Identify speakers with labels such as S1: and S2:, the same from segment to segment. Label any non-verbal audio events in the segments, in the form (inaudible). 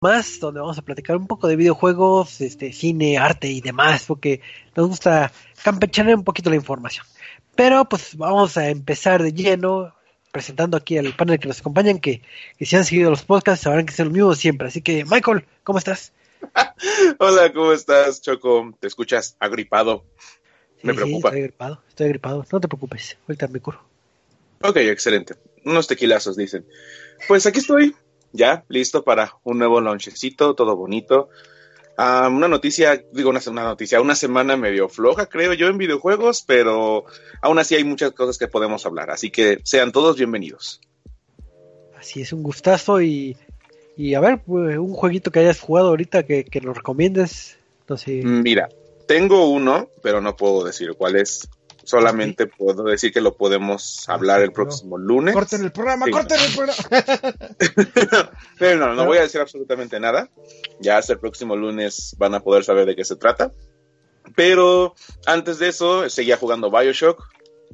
S1: más donde vamos a platicar un poco de videojuegos, este, cine, arte y demás, porque nos gusta campechanear un poquito la información. Pero pues vamos a empezar de lleno presentando aquí al panel que nos acompañan, que, que si han seguido los podcasts sabrán que es el mismo siempre. Así que, Michael, ¿cómo estás? (laughs)
S2: Hola, ¿cómo estás, Choco? ¿Te escuchas agripado? Me preocupa.
S1: estoy agripado, estoy agripado. No te preocupes, ahorita me curo.
S2: Ok, excelente. Unos tequilazos, dicen. Pues aquí estoy, ya, listo para un nuevo launchecito, todo bonito. una noticia, digo una, una, noticia, una semana medio floja, creo yo, en videojuegos, pero aún así hay muchas cosas que podemos hablar, así que sean todos bienvenidos.
S1: Así es, un gustazo y, y a ver, pues, un jueguito que hayas jugado ahorita que, que nos recomiendes. No sé.
S2: Mira, tengo uno, pero no puedo decir cuál es. Solamente puedo decir que lo podemos hablar el próximo lunes.
S3: Corten el programa, corten el programa. (laughs)
S2: Pero no, no voy a decir absolutamente nada. Ya hasta el próximo lunes van a poder saber de qué se trata. Pero antes de eso, seguía jugando Bioshock.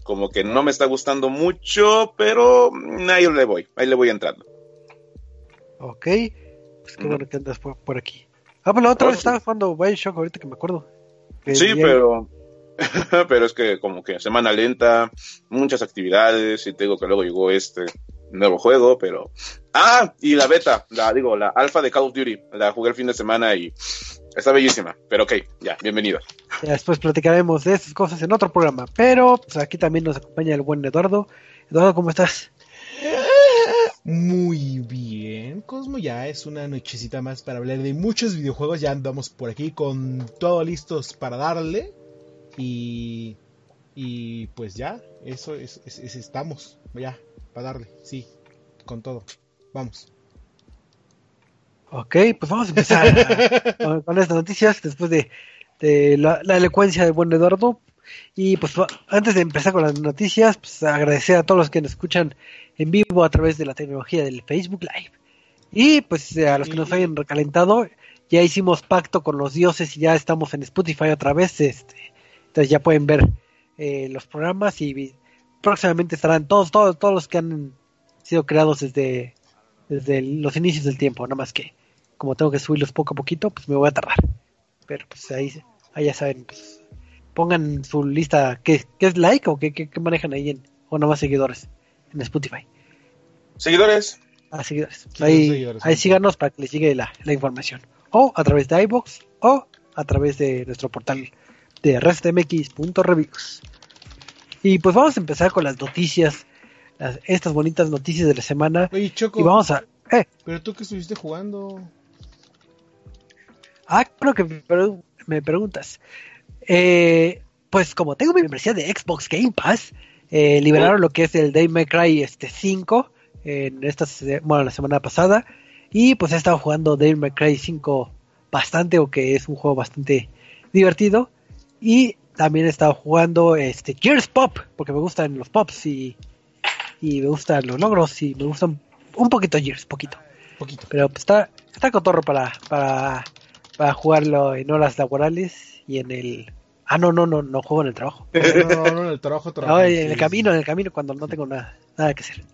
S2: Como que no me está gustando mucho, pero ahí le voy, ahí le voy entrando.
S1: Ok, pues qué bueno que andas por, aquí. Ah, pues la otra vez estaba jugando Bioshock, ahorita que me acuerdo.
S2: sí, pero (laughs) pero es que como que semana lenta, muchas actividades y tengo que luego llegó este nuevo juego, pero... Ah, y la beta, la digo, la alfa de Call of Duty, la jugué el fin de semana y está bellísima, pero ok, ya, bienvenido.
S1: después platicaremos de esas cosas en otro programa, pero pues, aquí también nos acompaña el buen Eduardo. Eduardo, ¿cómo estás?
S3: Muy bien, Cosmo, ya es una nochecita más para hablar de muchos videojuegos, ya andamos por aquí con todo listos para darle. Y, y pues ya, eso es, estamos, ya, para darle, sí, con todo. Vamos.
S1: Ok, pues vamos a empezar (laughs) con, estas noticias después de, la, elocuencia de buen Eduardo. Y pues antes de empezar con las noticias, pues agradecer a todos los que nos escuchan en vivo a través de la tecnología del Facebook Live. Y pues a los que nos hayan recalentado, ya hicimos pacto con los dioses y ya estamos en Spotify otra vez. Este, entonces ya pueden ver eh, los programas y próximamente estarán todos, todos, todos los que han sido creados desde, desde los inicios del tiempo, nada más que como tengo que subirlos poco a poquito, pues me voy a tardar. Pero pues ahí, ahí ya saben, pues pongan su lista, ¿qué, qué es like o qué, qué, manejan ahí en, o nada más seguidores en Spotify?
S2: Seguidores.
S1: Ah, seguidores. Ahí, ahí síganos para que les llegue la, la información. O a través de iBox o a través de nuestro portal de restmx.reviews. Y pues vamos a empezar con las noticias, estas bonitas noticias de la semana.
S3: y
S1: vamos a... Eh.
S3: Pero tú que estuviste jugando.
S1: Ah, creo que me preguntas. Eh, pues como tengo mi membresía de Xbox Game Pass, eh, liberaron lo que es el Day May Cry este 5 en esta bueno, la semana pasada y pues he estado jugando Day May Cry 5 bastante o que es un juego bastante divertido y también he estado jugando este Gears Pop, porque me gustan los pops y, y me gustan los logros y me gustan un poquito Gears, poquito.
S3: Poquito.
S1: Pero pues, está, está cotorro para, para, para jugarlo en horas laborales y en el Ah, no, no, no, no juego en el trabajo.
S3: No, no, no, en el trabajo, trabajo. (laughs)
S1: en el camino, en el camino cuando no tengo nada, nada que hacer.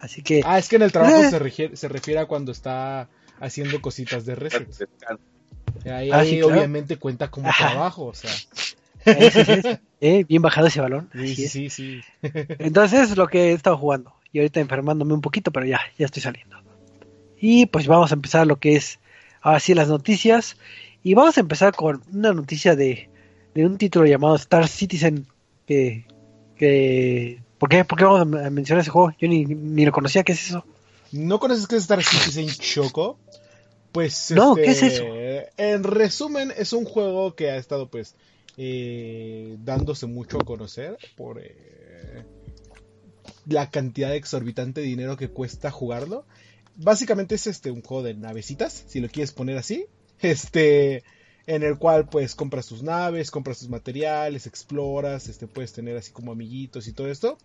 S1: Así que.
S3: Ah, es que en el trabajo se, refiere, se refiere a cuando está haciendo cositas de reset. Ahí, ah, obviamente cuenta como trabajo, o sea. (laughs)
S1: Eh, bien bajado ese balón.
S3: Sí, sí, sí, (laughs)
S1: Entonces es lo que he estado jugando. Y ahorita enfermándome un poquito, pero ya, ya estoy saliendo. Y pues vamos a empezar lo que es ahora sí las noticias. Y vamos a empezar con una noticia de, de un título llamado Star Citizen. Que, que ¿por, qué, ¿Por qué vamos a mencionar ese juego? Yo ni, ni lo conocía, ¿qué es eso?
S3: ¿No conoces qué es Star Citizen Choco? Pues
S1: no, ¿qué es eso?
S3: Este, en resumen, es un juego que ha estado pues eh, dándose mucho a conocer por eh, la cantidad exorbitante de dinero que cuesta jugarlo. Básicamente es este un juego de navecitas, si lo quieres poner así. (laughs) Este en el cual pues compras tus naves, compras tus materiales, exploras, este puedes tener así como amiguitos y todo esto.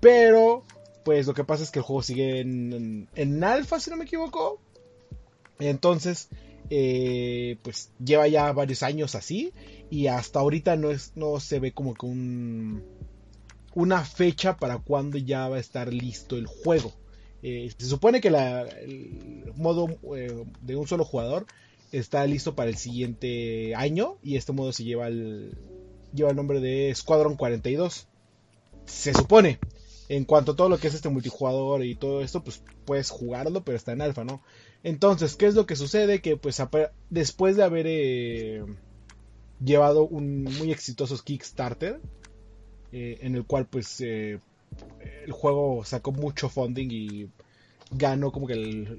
S3: Pero pues lo que pasa es que el juego sigue en, en, alfa, si no me equivoco. Entonces, eh, pues lleva ya varios años así y hasta ahorita no, es, no se ve como que un, una fecha para cuando ya va a estar listo el juego. Eh, se supone que el modo eh, de un solo jugador está listo para el siguiente año y este modo se lleva el, lleva el nombre de Squadron 42. Se supone. En cuanto a todo lo que es este multijugador y todo esto, pues puedes jugarlo, pero está en alfa, ¿no? Entonces, ¿qué es lo que sucede? Que pues después de haber eh, llevado un muy exitoso Kickstarter, eh, en el cual pues eh, el juego sacó mucho funding y ganó como que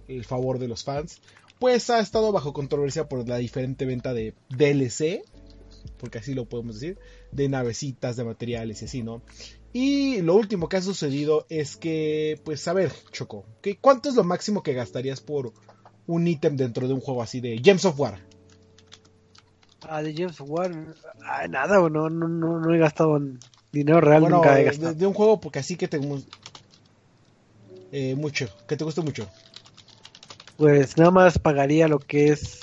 S3: el, favor de los fans, pues ha estado bajo controversia por la diferente venta de DLC, porque así lo podemos decir, de navecitas, de materiales y así, ¿no? Y lo último que ha sucedido es que, pues a ver, Choco, ¿cuánto es lo máximo que gastarías por un ítem dentro de un juego así de Gems of War?
S1: Ah, de Gems of War, ah, nada, no, no, no, no he gastado dinero real, nunca he gastado.
S3: De, un juego porque así que te... Eh, mucho, que te guste mucho.
S1: Pues nada más pagaría lo que es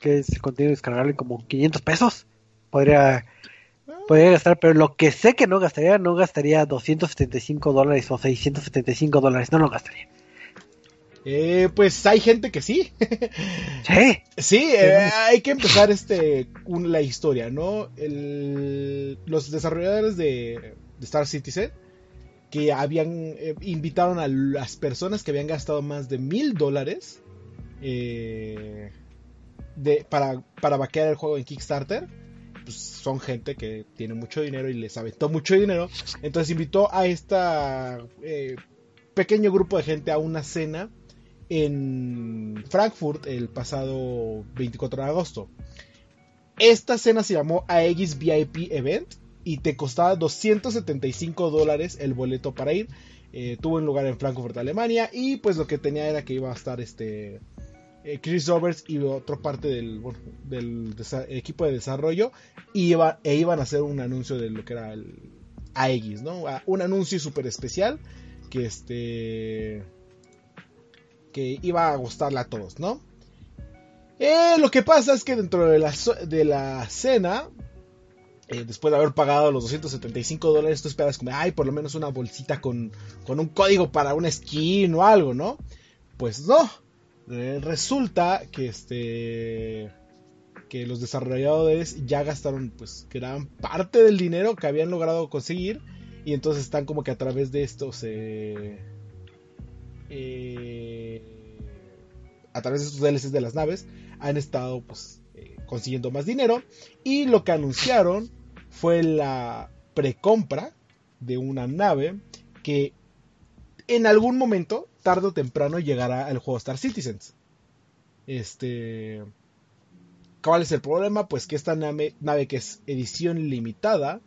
S1: que es el contenido descargable como 500 pesos. Podría podría gastar, pero lo que sé que no gastaría, no gastaría 275 dólares o 675 dólares, no lo gastaría.
S3: Eh, pues hay gente que sí.
S1: Sí. (laughs)
S3: Sí, eh, hay que empezar este la historia, ¿no? los desarrolladores de, Star Citizen que habían eh, invitaron a las personas que habían gastado más de mil dólares de, para, para vaquear el juego en Kickstarter pues, son gente que tiene mucho dinero y les aventó mucho dinero. Entonces invitó a este pequeño grupo de gente a una cena en Frankfurt el pasado 24 de agosto. Esta cena se llamó Aegis VIP Event y te costaba 275 dólares el boleto para ir. Eh, tuvo un lugar en Frankfurt, Alemania y pues lo que tenía era que iba a estar este eh, Chris Roberts y otra parte del, equipo de desarrollo e iban a hacer un anuncio de lo que era el Aegis, ¿no? Un anuncio súper especial que este que iba a gustarle a todos, ¿no? Eh, lo que pasa es que dentro de la, de la cena, eh, después de haber pagado los 275 dólares, tú esperas como, ay, por lo menos una bolsita con, con un código para una skin o algo, ¿no? Pues no, eh, resulta que este que los desarrolladores ya gastaron pues gran parte del dinero que habían logrado conseguir y entonces están como que a través de esto se eh, a través de estos DLCs de las naves han estado pues eh, consiguiendo más dinero y lo que anunciaron fue la precompra de una nave que en algún momento tarde o temprano llegará al juego Star Citizens. Este. ¿Cuál es el problema? Pues que esta nave, que es edición limitada,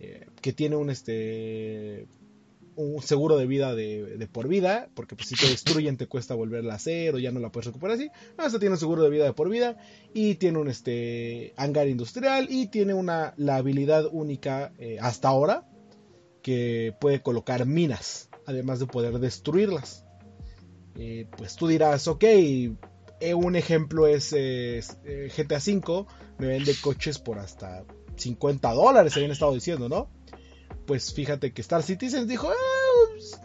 S3: eh, que tiene un este un seguro de vida de, por vida, porque pues, si te destruyen te cuesta volverla a hacer o ya no la puedes recuperar así. esta tiene un seguro de vida de por vida y tiene un este hangar industrial y tiene una la habilidad única eh, hasta ahora que puede colocar minas, además de poder destruirlas. Eh, pues tú dirás, ok, eh, un ejemplo es eh, GTA V, me vende coches por hasta 50 dólares, habían estado diciendo, ¿no? Pues fíjate que Star Citizen dijo, ah, pues,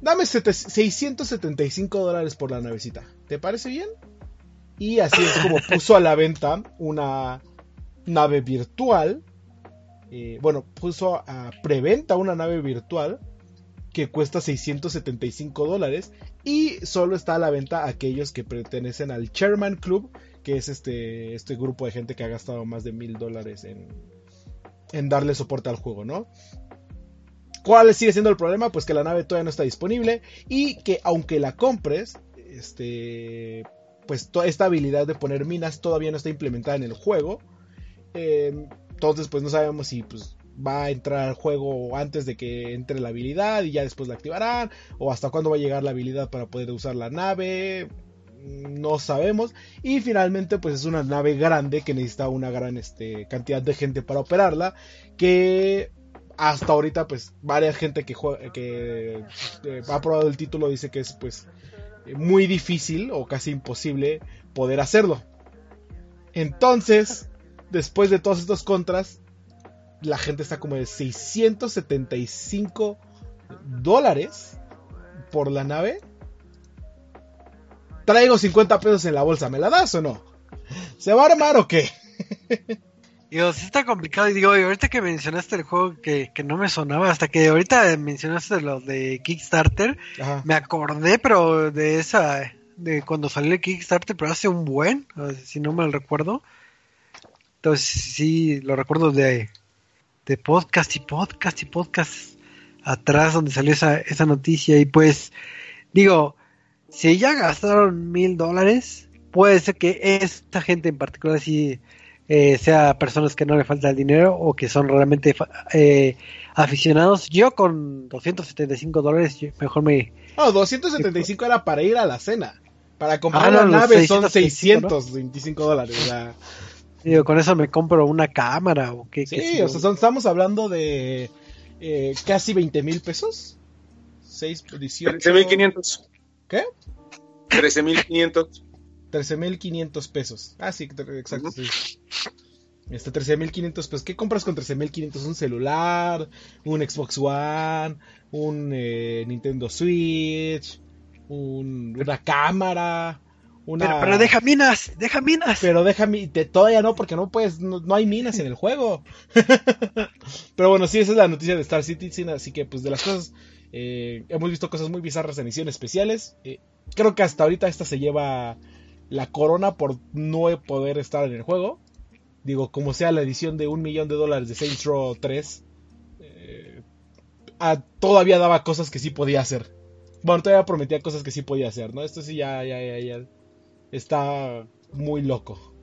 S3: dame 675 dólares por la navecita, ¿te parece bien? Y así es como (laughs) puso a la venta una nave virtual, bueno, puso a preventa una nave virtual que cuesta 675 dólares y solo está a la venta aquellos que pertenecen al Chairman Club, que es este, este grupo de gente que ha gastado más de mil dólares en, en darle soporte al juego, ¿no? ¿Cuál sigue siendo el problema? Pues que la nave todavía no está disponible y que aunque la compres, este, pues toda esta habilidad de poner minas todavía no está implementada en el juego. Eh, entonces, pues no sabemos si pues, va a entrar al juego antes de que entre la habilidad y ya después la activarán, o hasta cuándo va a llegar la habilidad para poder usar la nave, no sabemos. Y finalmente, pues es una nave grande que necesita una gran este, cantidad de gente para operarla, que hasta ahorita, pues varias gente que, que eh, ha probado el título dice que es pues muy difícil o casi imposible poder hacerlo. Entonces, después de todos estos contras, la gente está como de 675 dólares por la nave. traigo 50 pesos en la bolsa, ¿me la das o no? ¿Se va a armar o qué? (laughs)
S1: Digo, sí está complicado. Y digo, ahorita que mencionaste el juego que, que no me sonaba, hasta que ahorita mencionaste lo de Kickstarter, me acordé, pero de esa, de cuando salió el Kickstarter, pero hace un buen, si no mal recuerdo. Entonces sí, lo recuerdo de, de podcast y podcast y podcast atrás donde salió esa, esa noticia. Y pues, digo, si ya gastaron mil dólares, puede ser que esta gente en particular sí eh, sea personas que no le falta el dinero o que son realmente eh, aficionados. Yo con 275 dólares mejor me...
S3: No, 275 era para ir a la cena. Para comprar ah, la nave son 625 dólares.
S1: Digo, con eso me compro una cámara o qué.
S3: Sí, o sea, estamos hablando de eh, casi 20 mil pesos. 6, 18...
S2: 13.500.
S3: ¿Qué?
S2: 13.500.
S3: 13.500 pesos. Ah, sí, exacto. sí. Este 13.500 pesos. ¿Qué compras con 13.500? Un celular, un Xbox One, un eh, Nintendo Switch, una cámara. Una...
S1: Pero, deja minas, deja minas.
S3: Pero deja todavía no, porque no puedes, no, hay minas en el juego. (laughs) pero bueno, sí, esa es la noticia de Star Citizen, así que pues de las cosas, eh, hemos visto cosas muy bizarras en ediciones especiales. Eh, creo que hasta ahorita esta se lleva la corona por no poder estar en el juego. Digo, como sea la edición de un millón de dólares de Saints Row 3, eh, todavía daba cosas que sí podía hacer. Bueno, todavía prometía cosas que sí podía hacer, ¿no? Esto sí ya, ya, ya, ya está muy loco.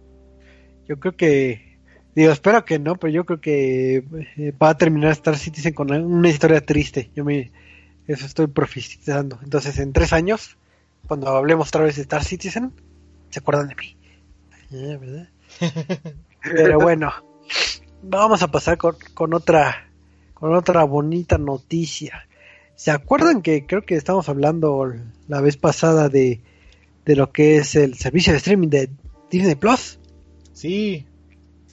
S1: Yo creo que, digo, espero que no, pero yo creo que eh, va a terminar Star Citizen con una historia triste. Yo me, eso estoy profetizando. Entonces, en tres años, cuando hablemos otra vez de Star Citizen, se acuerdan de mí. ¿verdad? (laughs) Pero bueno, vamos a pasar con, con, otra con otra bonita noticia. ¿Se acuerdan que creo que estamos hablando la vez pasada de, de lo que es el servicio de streaming de Disney Plus?
S3: Sí.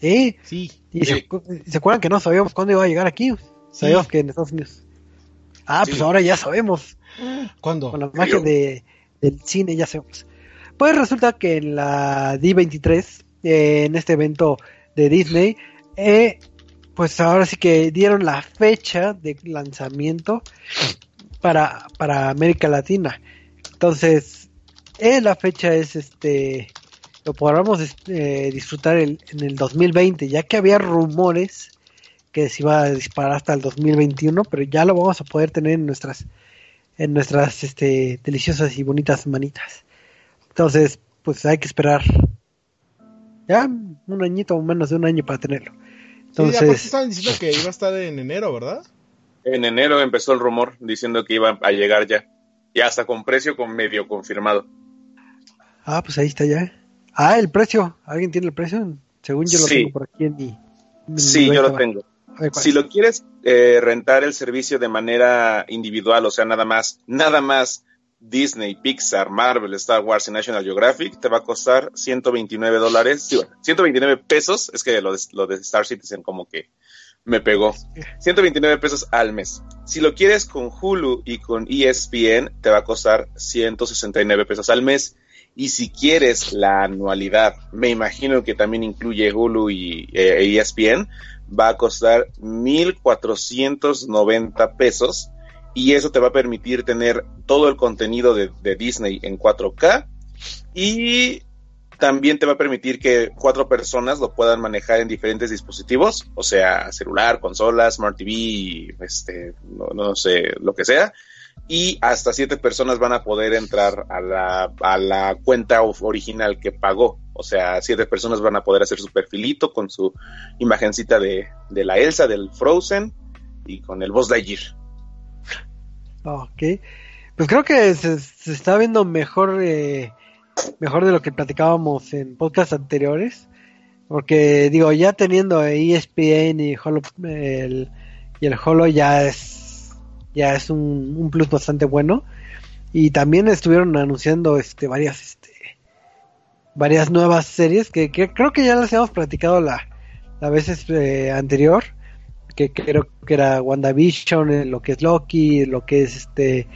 S1: ¿Sí?
S3: Sí.
S1: ¿Y Se, acuerdan que no sabíamos cuándo iba a llegar aquí? Sabíamos que en Estados Unidos. Ah, pues ahora ya sabemos.
S3: ¿Cuándo?
S1: Con la magia de, del cine ya sabemos. Pues resulta que en la D23, eh, en este evento de Disney, eh, pues ahora sí que dieron la fecha de lanzamiento para, para América Latina. Entonces, eh, la fecha es este, lo podamos este, disfrutar en el 2020, ya que había rumores que se iba a disparar hasta el 2021, pero ya lo vamos a poder tener en nuestras, en nuestras este, deliciosas y bonitas manitas. Entonces, pues hay que esperar ya un añito o menos de un año para tenerlo. Entonces,
S3: sí, estaban diciendo que iba a estar en enero, ¿verdad?
S2: En enero empezó el rumor diciendo que iba a llegar ya. Y hasta con precio con medio confirmado.
S1: Ah, pues ahí está ya. Ah, el precio. ¿Alguien tiene el precio? Según yo lo tengo por aquí en mi.
S2: sí, yo lo tengo. si lo quieres eh, rentar el servicio de manera individual, o sea, nada más, nada más Disney, Pixar, Marvel, Star Wars y National Geographic, te va a costar 129 dólares, 129 pesos, es que lo de, lo de Star Citizen como que me pegó. 129 pesos al mes. Si lo quieres con Hulu y con ESPN, te va a costar 169 pesos al mes. Y si quieres la anualidad, me imagino que también incluye Hulu y ESPN, e va a costar 1.490 pesos y eso te va a permitir tener todo el contenido de, Disney en 4K y también te va a permitir que cuatro personas lo puedan manejar en diferentes dispositivos, o sea, celular, consola, Smart TV, este, no, sé, lo que sea. Y hasta siete personas van a poder entrar a la, a la cuenta original que pagó. O sea, siete personas van a poder hacer su perfilito con su imagencita de, de la Elsa, del Frozen y con el Boss Lightyear.
S1: Ok. Pues creo que se, está viendo mejor, eh, mejor de lo que platicábamos en podcasts anteriores. Porque digo, ya teniendo ESPN y, Holo, el, y el Holo ya es, ya es un, plus bastante bueno. Y también estuvieron anunciando este varias este varias nuevas series que, creo que ya las hemos platicado la, la vez este, anterior que creo que era WandaVision, eh, lo que es Loki, lo que es este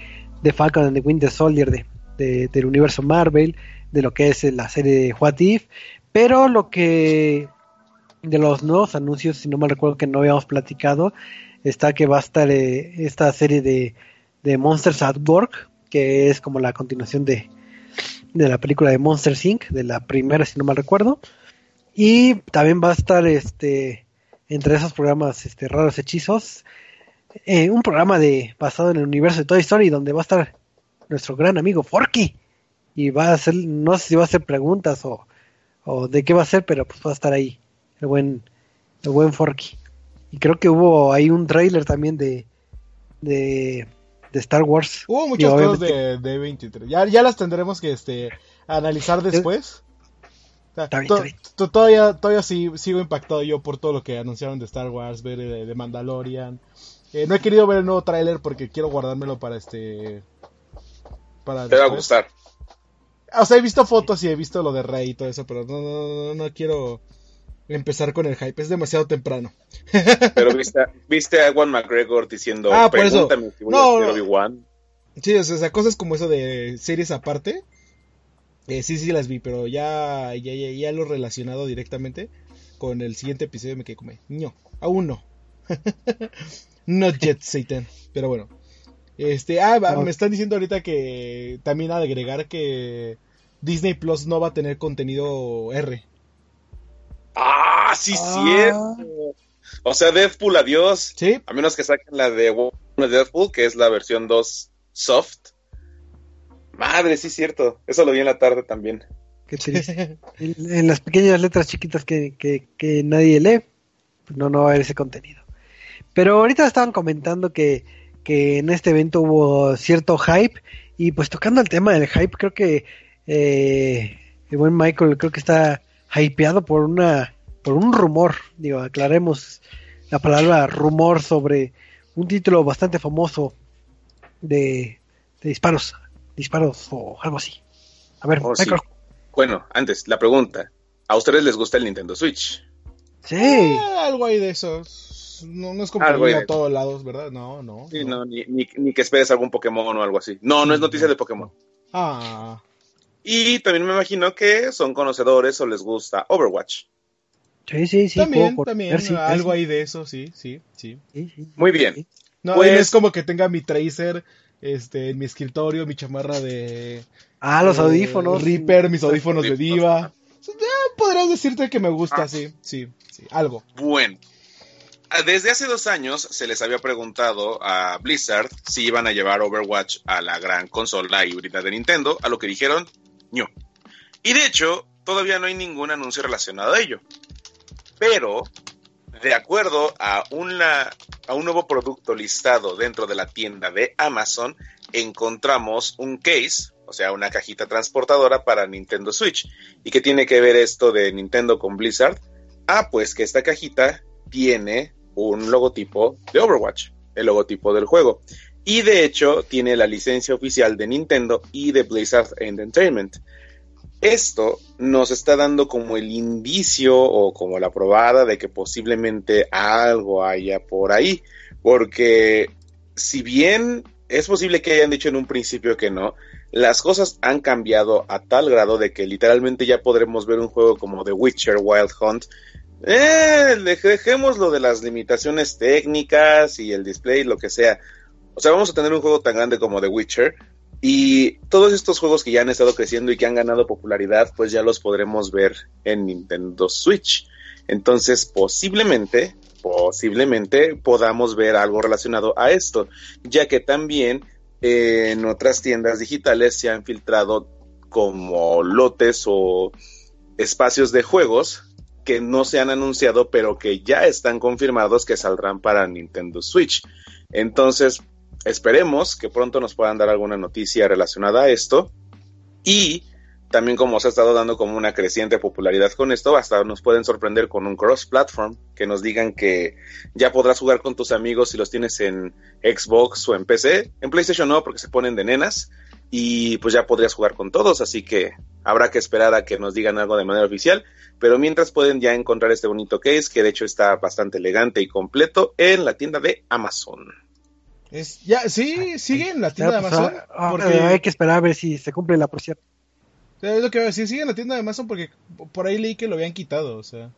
S1: The Falcon and the Winter Soldier de, del universo Marvel, de lo que es la serie de What If, pero lo que de los nuevos anuncios, si no me recuerdo que no habíamos platicado, está que va a estar eh, esta serie de, de Monsters at Work, que es como la continuación de, de la película de Monster Inc., de la primera, si no mal recuerdo. Y también va a estar este entre esos programas este, raros hechizos, eh, un programa de basado en el universo de Toy Story donde va a estar nuestro gran amigo Forky y va a hacer, no sé si va a hacer preguntas o, de qué va a ser, pero pues va a estar ahí el buen, el buen Forky. Y creo que hubo ahí un trailer también de, de, Star Wars.
S3: Hubo muchas cosas de, de 23. Ya, ya las tendremos que este, analizar después. Todavía, todavía sigo impactado yo por todo lo que anunciaron de Star Wars, ver de, Mandalorian. Eh, no he querido ver el nuevo tráiler porque quiero guardármelo para este.
S2: Para Te va a gustar.
S3: O sea, he visto fotos y he visto lo de Rey y todo eso, pero no, no, no, quiero empezar con el hype. Es demasiado temprano.
S2: Pero viste, (laughs) viste a Juan McGregor diciendo,
S3: ah, por eso. no, Sí, o sea, cosas como eso de series aparte. Eh, sí, sí las vi, pero ya, ya, ya, lo relacionado directamente con el siguiente episodio me quedé como, no, aún no. (laughs) Not yet, Satan. Pero bueno. Este, ah, me están diciendo ahorita que también agregar que Disney Plus no va a tener contenido R.
S2: Ah, sí, ah. cierto. O sea, Deadpool, adiós.
S3: Sí.
S2: A menos que saquen la de Deadpool, que es la versión 2 soft. Madre, sí, cierto. Eso lo vi en la tarde también.
S1: Qué triste. en, las pequeñas letras chiquitas que, que, nadie lee, pues no, no va a haber ese contenido. Pero ahorita estaban comentando que, que en este evento hubo cierto hype. Y pues tocando el tema del hype, creo que eh, el buen Michael creo que está hypeado por una por un rumor. Digo, aclaremos la palabra rumor sobre un título bastante famoso de, de disparos disparos o algo así. A ver, oh,
S2: Bueno, antes, la pregunta. ¿A ustedes les gusta el Nintendo Switch?
S1: Sí. Eh,
S3: algo ahí de eso. No, es como a todos lados, ¿verdad? No, no.
S2: ni, que esperes algún Pokémon o algo así. No, no es noticia de Pokémon.
S3: Ah.
S2: Y también me imagino que son conocedores o les gusta Overwatch.
S1: Sí, sí, sí.
S3: También, también. algo ahí de eso, sí, sí, sí.
S2: Muy bien.
S3: No, pues... es como que tenga mi tracer este, en mi escritorio, mi chamarra de...
S1: Ah, los audífonos.
S3: Reaper, mis audífonos de diva. podrías decirte que me gusta, ah. sí, sí, sí, algo.
S2: Bueno. Ah, desde hace dos años se les había preguntado a Blizzard si iban a llevar Overwatch a la gran consola híbrida de Nintendo, a lo que dijeron, no. Y de hecho, todavía no hay ningún anuncio relacionado a ello. Pero de acuerdo a, un nuevo producto listado dentro de la tienda de Amazon, encontramos un case, o sea, una cajita transportadora para Nintendo Switch. ¿Y qué tiene que ver esto de Nintendo con Blizzard? Ah, pues que esta cajita tiene un logotipo de Overwatch, el logotipo del juego. Y de hecho tiene la licencia oficial de Nintendo y de Blizzard Entertainment. Esto nos está dando como el indicio o como la probada de que posiblemente algo haya por ahí, porque si bien es posible que hayan dicho en un principio que no, las cosas han cambiado a tal grado de que literalmente ya podremos ver un juego como The Witcher Wild Hunt. Eh, dejemos lo de las limitaciones técnicas y el display, lo que sea. O sea, vamos a tener un juego tan grande como The Witcher y todos estos juegos que ya han estado creciendo y que han ganado popularidad, pues ya los podremos ver en Nintendo Switch. Entonces, posiblemente, posiblemente podamos ver algo relacionado a esto, ya que también eh, en otras tiendas digitales se han filtrado como lotes o espacios de juegos que no se han anunciado, pero que ya están confirmados que saldrán para Nintendo Switch. Entonces, Esperemos que pronto nos puedan dar alguna noticia relacionada a esto. Y también como se ha estado dando como una creciente popularidad con esto, hasta nos pueden sorprender con un cross-platform, que nos digan que ya podrás jugar con tus amigos si los tienes en Xbox o en PC. En PlayStation no, porque se ponen de nenas. Y pues ya podrías jugar con todos, así que habrá que esperar a que nos digan algo de manera oficial. Pero mientras pueden ya encontrar este bonito case, que de hecho está bastante elegante y completo, en la tienda de Amazon.
S3: Es, ya, sí, sigue en la tienda de
S1: Pues,
S3: Amazon.
S1: ah, ah,
S3: porque-
S1: Hay que esperar a ver si se cumple la porción.
S3: Es lo que voy a decir, sigue en la tienda de Amazon porque por ahí leí que lo habían quitado, o sea.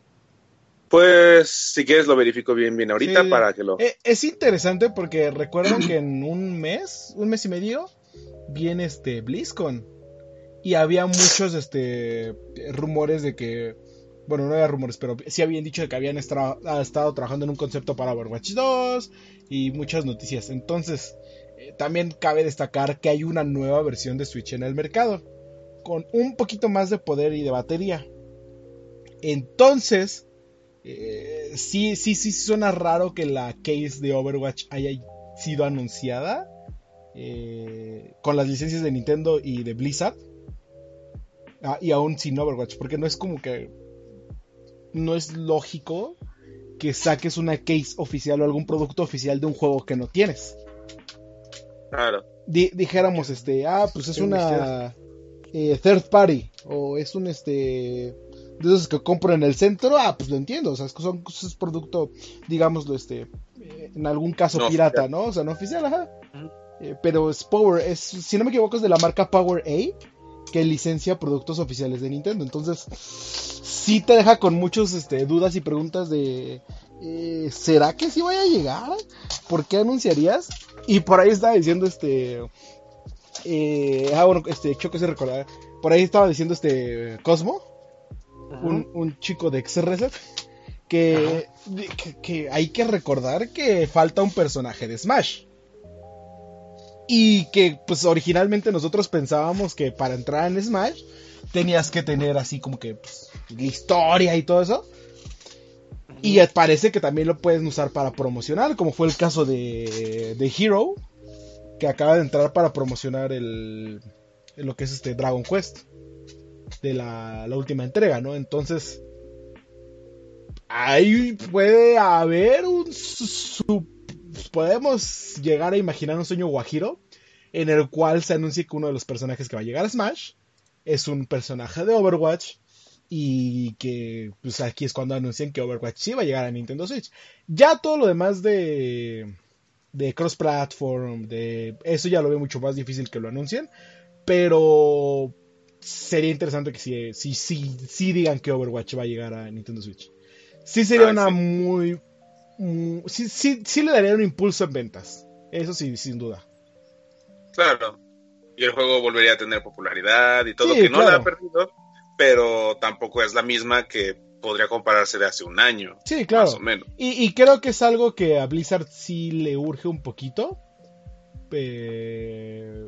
S2: Pues si quieres lo verifico bien bien ahorita
S3: Sí.
S2: para que lo...
S3: Eh, es interesante porque recuerdan que en un mes, un mes y medio, viene este BlizzCon. Y había muchos este rumores de que. Bueno, no había rumores, pero sí habían dicho de que habían estado trabajando en un concepto para Overwatch 2 y muchas noticias. Entonces, eh, también cabe destacar que hay una nueva versión de Switch en el mercado, con un poquito más de poder y de batería. Entonces, eh, sí, sí, sí suena raro que la case de Overwatch haya sido anunciada eh, con las licencias de Nintendo y de Blizzard. Ah, y aún sin Overwatch, porque no es como que no es lógico que saques una case oficial o algún producto oficial de un juego que no tienes.
S2: Claro.
S3: Di- dijéramos, este, ah, pues es una eh, third party o es un este de esos que compro en el centro, ah, pues lo entiendo, o sea, es que son es producto, digámoslo, este, eh, en algún caso
S2: No
S3: pirata,
S2: oficial.
S3: ¿no? O sea, no oficial, ajá. Eh, pero es Power, es, si no me equivoco, es de la marca Power A que licencia productos oficiales de Nintendo. Entonces, sí te deja con muchos este, dudas y preguntas de eh, ¿será que sí vaya a llegar? ¿Por qué anunciarías? Y por ahí estaba diciendo este eh, ah bueno, este Choco se recordar. Por ahí estaba diciendo este Cosmo, un, un chico de XRZ que, que, que hay que recordar que falta un personaje de Smash. Y que pues originalmente nosotros pensábamos que para entrar en Smash tenías que tener así como que pues, la historia y todo eso. Y parece que también lo pueden usar para promocionar, como fue el caso de, de Hero, que acaba de entrar para promocionar el, lo que es este Dragon Quest, de la, la última entrega, ¿no? Entonces, ahí puede haber un... podemos llegar a imaginar un sueño guajiro en el cual se anuncia que uno de los personajes que va a llegar a Smash es un personaje de Overwatch y que pues aquí es cuando anuncian que Overwatch sí va a llegar a Nintendo Switch. Ya todo lo demás de de cross platform, de eso ya lo veo mucho más difícil que lo anuncien, pero sería interesante que sí sí sí sí digan que Overwatch va a llegar a Nintendo Switch. Sí sería
S2: Ah,
S3: una
S2: sí.
S3: muy mm, sí, sí, sí le daría un impulso en ventas. Eso sí, sin duda.
S2: Claro. Y el juego volvería a tener popularidad y todo,
S3: Sí,
S2: que no
S3: claro.
S2: la ha perdido, pero tampoco es la misma que podría compararse de hace un año,
S3: Sí, claro.
S2: más o menos.
S3: Y, y creo que es algo que a Blizzard sí le urge un poquito. eh,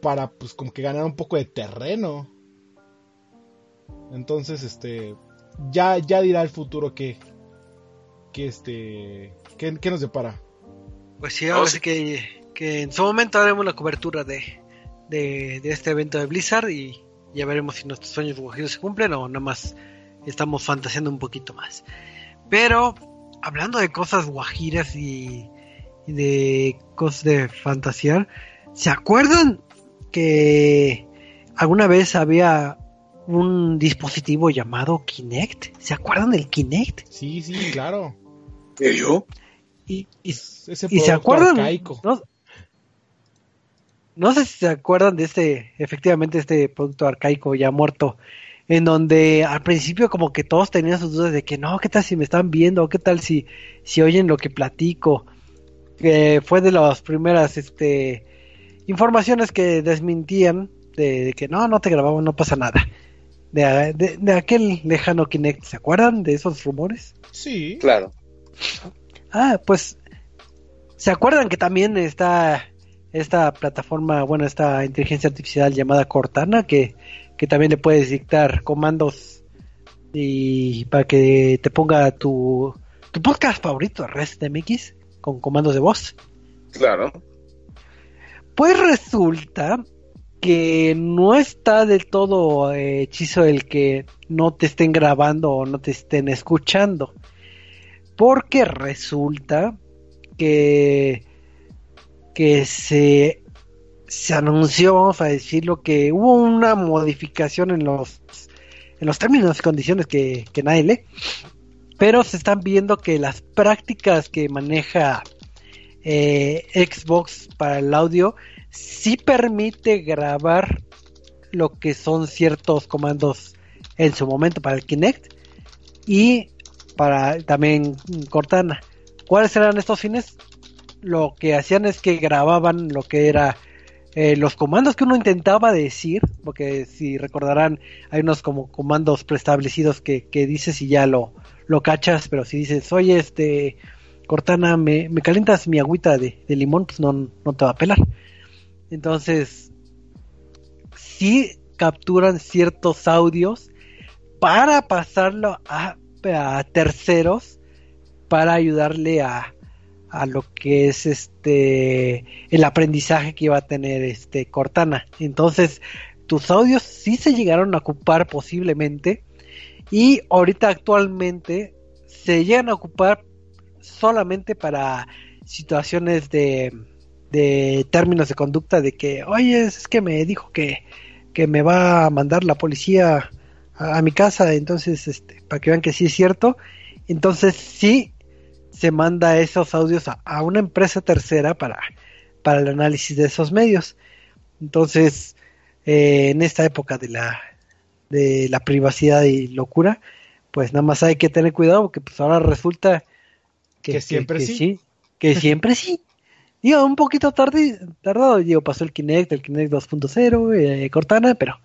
S3: para pues como que ganar un poco de terreno. Entonces, este. Ya, ya dirá el futuro que. Que este. Que, que nos depara.
S1: Pues sí, ahora
S2: sí.
S1: sí que, que en su momento haremos la cobertura de, de, de este evento de Blizzard y ya veremos si nuestros sueños guajiros se cumplen o nada más estamos fantaseando un poquito más. Pero hablando de cosas guajiras y, y de cosas de fantasear, ¿se acuerdan que alguna vez había un dispositivo llamado Kinect? ¿Se acuerdan del Kinect?
S3: Sí, sí, claro.
S2: ¿Y yo?
S1: Y, y
S3: Ese
S1: ¿Y se acuerdan?
S3: arcaico.
S1: No, no sé si se acuerdan de este, efectivamente, este producto arcaico ya muerto, en donde al principio como que todos tenían sus dudas de que no, ¿qué tal si me están viendo? ¿Qué tal si, si oyen lo que platico? Que fue de las primeras este, informaciones que desmintían de, de que no, no te grabamos, no pasa nada. De, de, de aquel lejano Kinect, ¿se acuerdan de esos rumores?
S3: Sí.
S2: Claro.
S1: Ah, pues, ¿se acuerdan que también está esta plataforma, bueno, esta inteligencia artificial llamada Cortana, que, que también le puedes dictar comandos y para que te ponga tu, tu podcast favorito, RestMX, con comandos de voz?
S2: Claro.
S1: Pues resulta que no está del todo eh, hechizo el que no te estén grabando o no te estén escuchando. Porque resulta que, que se, se anunció, vamos a decirlo, que hubo una modificación en los, en los términos y condiciones que, que nadie lee. Pero se están viendo que las prácticas que maneja eh, Xbox para el audio sí permite grabar lo que son ciertos comandos en su momento para el Kinect y para también Cortana. ¿Cuáles eran estos fines? Lo que hacían es que grababan lo que era eh, los comandos que uno intentaba decir, porque si recordarán, hay unos como comandos preestablecidos que, que dices y ya lo, lo cachas, pero si dices, oye, este, Cortana, me, me calientas mi agüita de, de, limón, pues no, no te va a pelar. Entonces, sí capturan ciertos audios para pasarlo a, a terceros para ayudarle a, a lo que es este el aprendizaje que iba a tener este Cortana. Entonces, tus audios sí se llegaron a ocupar posiblemente y ahorita actualmente se llegan a ocupar solamente para situaciones de, de términos de conducta de que, oye, es que me dijo que, que me va a mandar la policía a, a mi casa, entonces, este, para que vean que sí es cierto, entonces sí se manda esos audios a, a, una empresa tercera para, para el análisis de esos medios. Entonces, eh, en esta época de la, de la privacidad y locura, pues nada más hay que tener cuidado porque pues ahora resulta
S3: que, que siempre
S1: que,
S3: sí.
S1: sí. Que (laughs) siempre sí. Digo, un poquito tarde, tardado, digo, pasó el Kinect, el Kinect 2.0, eh, Cortana, pero,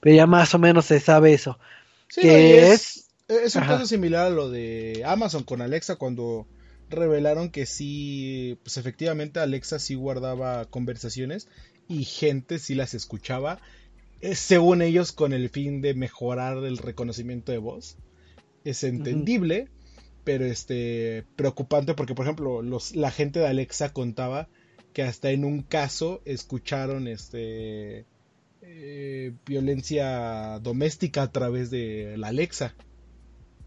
S1: pero ya más o menos se sabe eso.
S3: Sí, que es, es, es, un caso similar a lo de Amazon con Alexa cuando revelaron que sí, pues efectivamente Alexa sí guardaba conversaciones y gente sí las escuchaba, eh, según ellos con el fin de mejorar el reconocimiento de voz. Es entendible, uh -huh. pero este preocupante porque por ejemplo los, la gente de Alexa contaba que hasta en un caso escucharon este eh, violencia doméstica a través de la Alexa.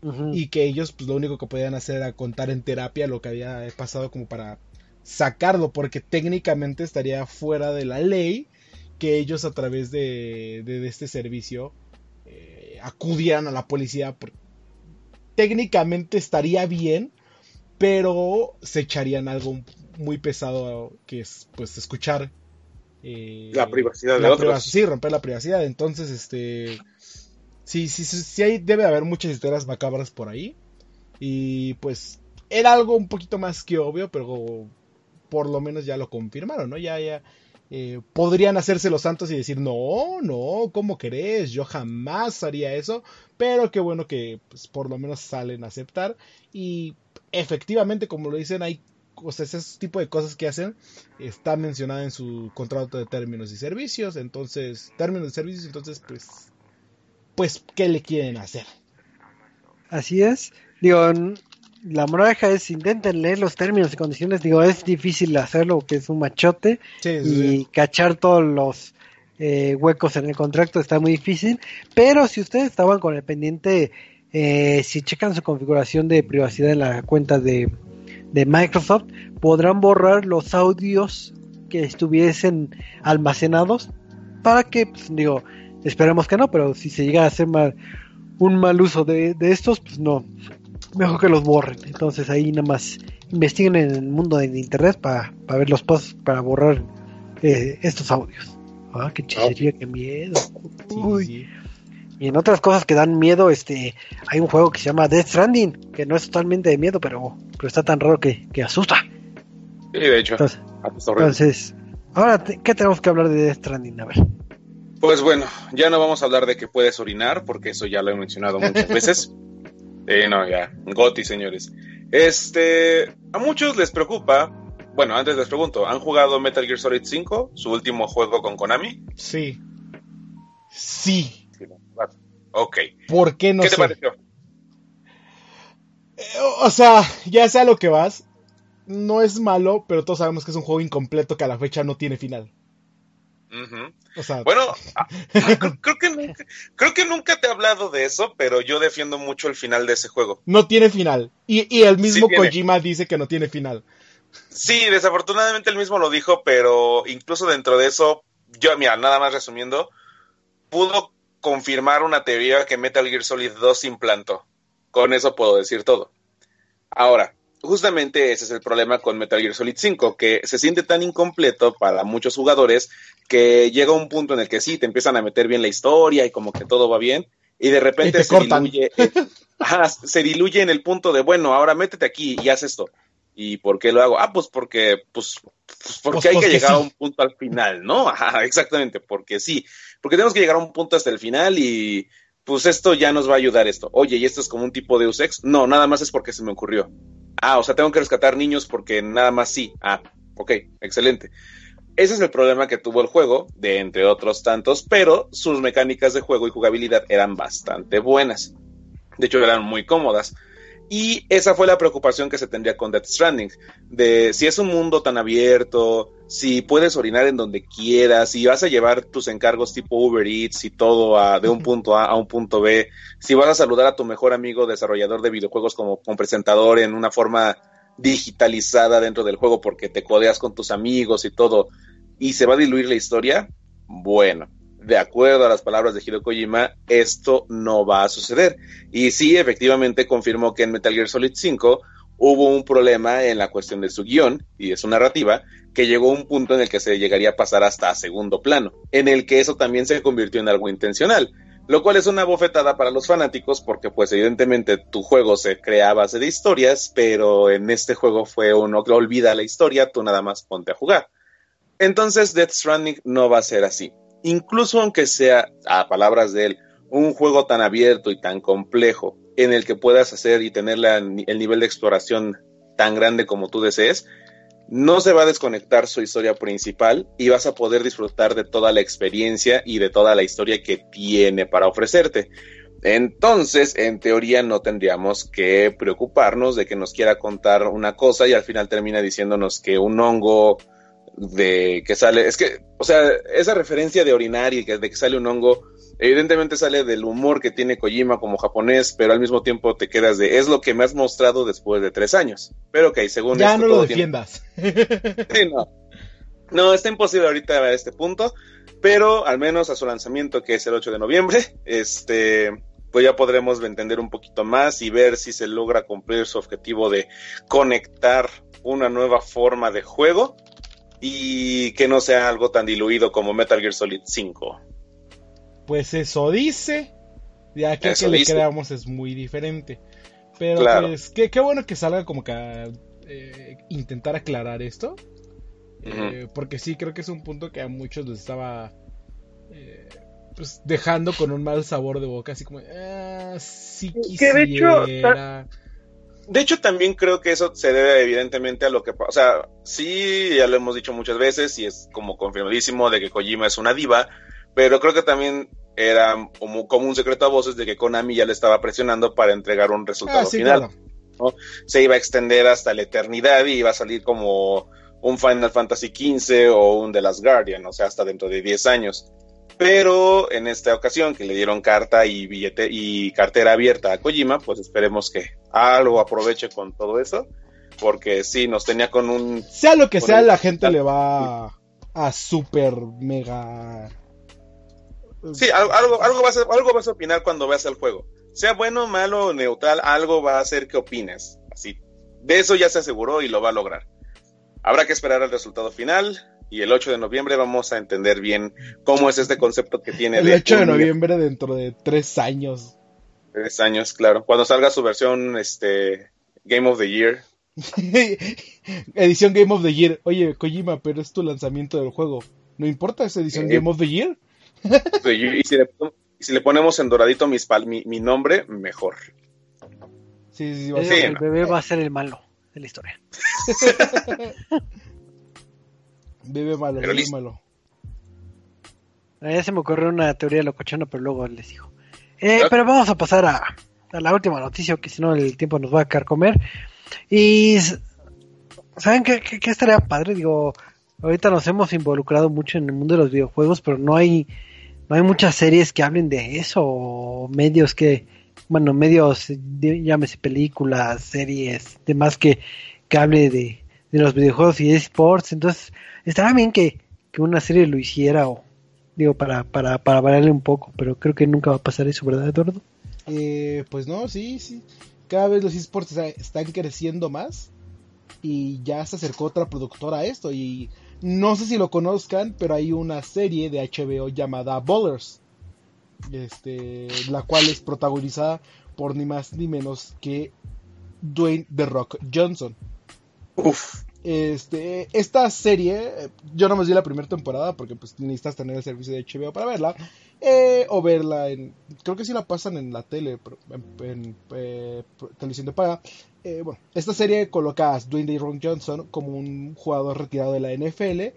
S3: Uh -huh. Y que ellos pues lo único que podían hacer era contar en terapia lo que había pasado como para sacarlo, porque técnicamente estaría fuera de la ley que ellos a través de, de, de este servicio eh, acudieran a la policía. Técnicamente estaría bien, pero se echarían algo muy pesado que es pues escuchar
S2: eh, la privacidad
S3: la
S2: de otros.
S3: Privac sí, romper la privacidad. Entonces, este sí, sí, sí, sí hay, debe haber muchas historias macabras por ahí. Y pues era algo un poquito más que obvio, pero por lo menos ya lo confirmaron, ¿no? Ya, ya. Eh, podrían hacerse los santos y decir, no, no, ¿cómo querés? Yo jamás haría eso, pero qué bueno que pues, por lo menos salen a aceptar y efectivamente, como lo dicen, hay o sea, ese tipo de cosas que hacen está mencionada en su contrato de términos y servicios, entonces, términos de servicios, entonces, pues, pues, ¿qué le quieren hacer?
S1: Así es, digo, la moraleja es intenten leer los términos y condiciones, digo, es difícil hacerlo, que es un machote,
S3: sí,
S1: sí,
S3: y
S1: sí. cachar todos los eh, huecos en el contrato está muy difícil, pero si ustedes estaban con el pendiente, eh, si checan su configuración de privacidad en la cuenta de, de Microsoft, podrán borrar los audios que estuviesen almacenados para que, pues, digo, esperemos que no, pero si se llega a hacer mal, un mal uso de, de estos, pues no, mejor que los borren. Entonces ahí nada más investiguen en el mundo de internet para pa ver los pasos para borrar eh, estos audios. Ah, qué chisería, oh. qué miedo. Uy. Sí, sí. Y en otras cosas que dan miedo, este, hay un juego que se llama Death Stranding, que no es totalmente de miedo, pero, pero está tan raro que, que asusta.
S2: Sí, de hecho.
S1: Entonces, entonces, ahora, ¿qué tenemos que hablar de Death Stranding? A ver.
S2: Pues bueno, ya no vamos a hablar de que puedes orinar, porque eso ya lo he mencionado muchas (laughs) veces. Eh, no, ya, Goti, señores. Este, a muchos les preocupa. Bueno, antes les pregunto, ¿han jugado Metal Gear Solid 5, su último juego con Konami?
S3: Sí. Sí.
S2: Ok.
S3: ¿Por qué no
S2: ¿Qué
S3: sé?
S2: te pareció?
S3: Eh, o sea, ya sea lo que vas, no es malo, pero todos sabemos que es un juego incompleto que a la fecha no tiene final.
S2: Uh -huh. o sea, bueno, (laughs) creo, creo, que nunca, creo que nunca te he hablado de eso, pero yo defiendo mucho el final de ese juego.
S3: No tiene final. Y, y el mismo sí Kojima dice que no tiene final.
S2: Sí, desafortunadamente él mismo lo dijo, pero incluso dentro de eso, yo, mira, nada más resumiendo, pudo confirmar una teoría que Metal Gear Solid 2 implantó. Con eso puedo decir todo. Ahora, justamente ese es el problema con Metal Gear Solid 5, que se siente tan incompleto para muchos jugadores que llega un punto en el que sí, te empiezan a meter bien la historia y como que todo va bien, y de repente se, diluye, se diluye en el punto de, bueno, ahora métete aquí y haz esto. ¿Y por qué lo hago? Ah, pues porque, pues, pues porque pues hay que llegar a un punto al final, ¿no? Ajá, exactamente, porque sí, porque tenemos que llegar a un punto hasta el final y pues esto ya nos va a ayudar esto. Oye, ¿y esto es como un tipo de Ex? No, nada más es porque se me ocurrió. Ah, o sea, tengo que rescatar niños porque nada más sí. Ah, ok, excelente. Ese es el problema que tuvo el juego, de entre otros tantos, pero sus mecánicas de juego y jugabilidad eran bastante buenas. De hecho, eran muy cómodas. Y esa fue la preocupación que se tendría con Death Stranding, de si es un mundo tan abierto, si puedes orinar en donde quieras, si vas a llevar tus encargos tipo Uber Eats y todo a, de un punto A a un punto B, si vas a saludar a tu mejor amigo desarrollador de videojuegos como, como presentador en una forma digitalizada dentro del juego porque te codeas con tus amigos y todo, y se va a diluir la historia, bueno, de acuerdo a las palabras de Hideo Kojima, esto no va a suceder. Y sí, efectivamente confirmó que en Metal Gear Solid 5 hubo un problema en la cuestión de su guion y de su narrativa, que llegó un punto en el que se llegaría a pasar hasta a segundo plano, en el que eso también se convirtió en algo intencional, lo cual es una bofetada para los fanáticos porque pues evidentemente tu juego se crea a base de historias, pero en este juego fue uno que olvida la historia, tú nada más ponte a jugar. Entonces Death Stranding no va a ser así incluso aunque sea, a palabras de él, un juego tan abierto y tan complejo en el que puedas hacer y tener el nivel de exploración tan grande como tú desees, no se va a desconectar su historia principal y vas a poder disfrutar de toda la experiencia y de toda la historia que tiene para ofrecerte. Entonces, en teoría, no tendríamos que preocuparnos de que nos quiera contar una cosa y al final termina diciéndonos que un hongo de que sale, es que, o sea, esa referencia de orinar y de que sale un hongo, evidentemente sale del humor que tiene Kojima como japonés, pero al mismo tiempo te quedas de, es lo que me has mostrado después de tres años. Pero ok, según
S3: Ya no lo defiendas. (laughs)
S2: no. No, está imposible ahorita a este punto, pero al menos a su lanzamiento, que es el 8 de noviembre, este, pues ya podremos entender un poquito más y ver si se logra cumplir su objetivo de conectar una nueva forma de juego y que no sea algo tan diluido como Metal Gear Solid 5.
S3: Pues eso dice. Ya que, que le creamos es muy diferente. Pero pues, qué, bueno que salga como que a eh, intentar aclarar esto. Eh, porque sí, creo que es un punto que a muchos les estaba eh, pues dejando con un mal sabor de boca. Así como, ah, sí quisiera. Que de hecho,
S2: de hecho, también creo que eso se debe evidentemente a lo que, o sea, sí, ya lo hemos dicho muchas veces y es como confirmadísimo de que Kojima es una diva, pero creo que también era como, un secreto a voces de que Konami ya le estaba presionando para entregar un resultado ah, final. Se iba a extender hasta la eternidad y iba a salir como un Final Fantasy XV o un The Last Guardian, o sea, hasta dentro de 10 años. Pero en esta ocasión que le dieron carta y billete y cartera abierta a Kojima, pues esperemos que algo aproveche con todo eso, porque sí nos tenía con un
S3: sea lo que sea, la gente le va a super mega
S2: Sí, algo, algo, vas a, algo vas a opinar cuando veas el juego. Sea bueno, malo, neutral, algo va a hacer que opines. Así. De eso ya se aseguró y lo va a lograr. Habrá que esperar el resultado final y el 8 de noviembre vamos a entender bien cómo es este concepto que tiene.
S3: El 8 de noviembre dentro de tres años.
S2: Tres años, claro. Cuando salga su versión este, Game of the Year. (laughs)
S3: edición Game of the Year. Oye, Kojima, pero es tu lanzamiento del juego. ¿No importa esa edición eh, Game of the Year? (laughs)
S2: y, si le, ponemos en doradito mi, mi nombre, mejor.
S1: Sí, sí, va a ser, el bebé va a ser el malo de la historia. (laughs)
S3: Bebe malo, bebe malo.
S1: Ya se me ocurrió una teoría de locochona, pero luego les digo. Eh, pero vamos a pasar a, la última noticia, que si no el tiempo nos va a comer. Y ¿saben qué, qué, estaría padre? Digo, ahorita nos hemos involucrado mucho en el mundo de los videojuegos, pero no hay no hay muchas series que hablen de eso o medios que bueno, medios llámese películas, series, demás que que hable de, de los videojuegos y de esports, entonces Estará bien que, una serie lo hiciera o digo para, para, para variarle un poco, pero creo que nunca va a pasar eso, ¿verdad, Eduardo?
S3: Eh, pues no, sí, sí. Cada vez los esports están creciendo más. y ya se acercó otra productora a esto y no sé si lo conozcan, pero hay una serie de HBO llamada Bowlers, este, la cual es protagonizada por ni más ni menos que Dwayne The Rock Johnson.
S2: Uf.
S3: Este, esta serie, yo no me di la primera temporada porque pues necesitas tener el servicio de HBO para verla. Eh, o verla en, creo que sí la pasan en la tele, en, eh, televisión de paga. Eh, bueno, esta serie coloca a Dwayne Rock Johnson como un jugador retirado de la NFL,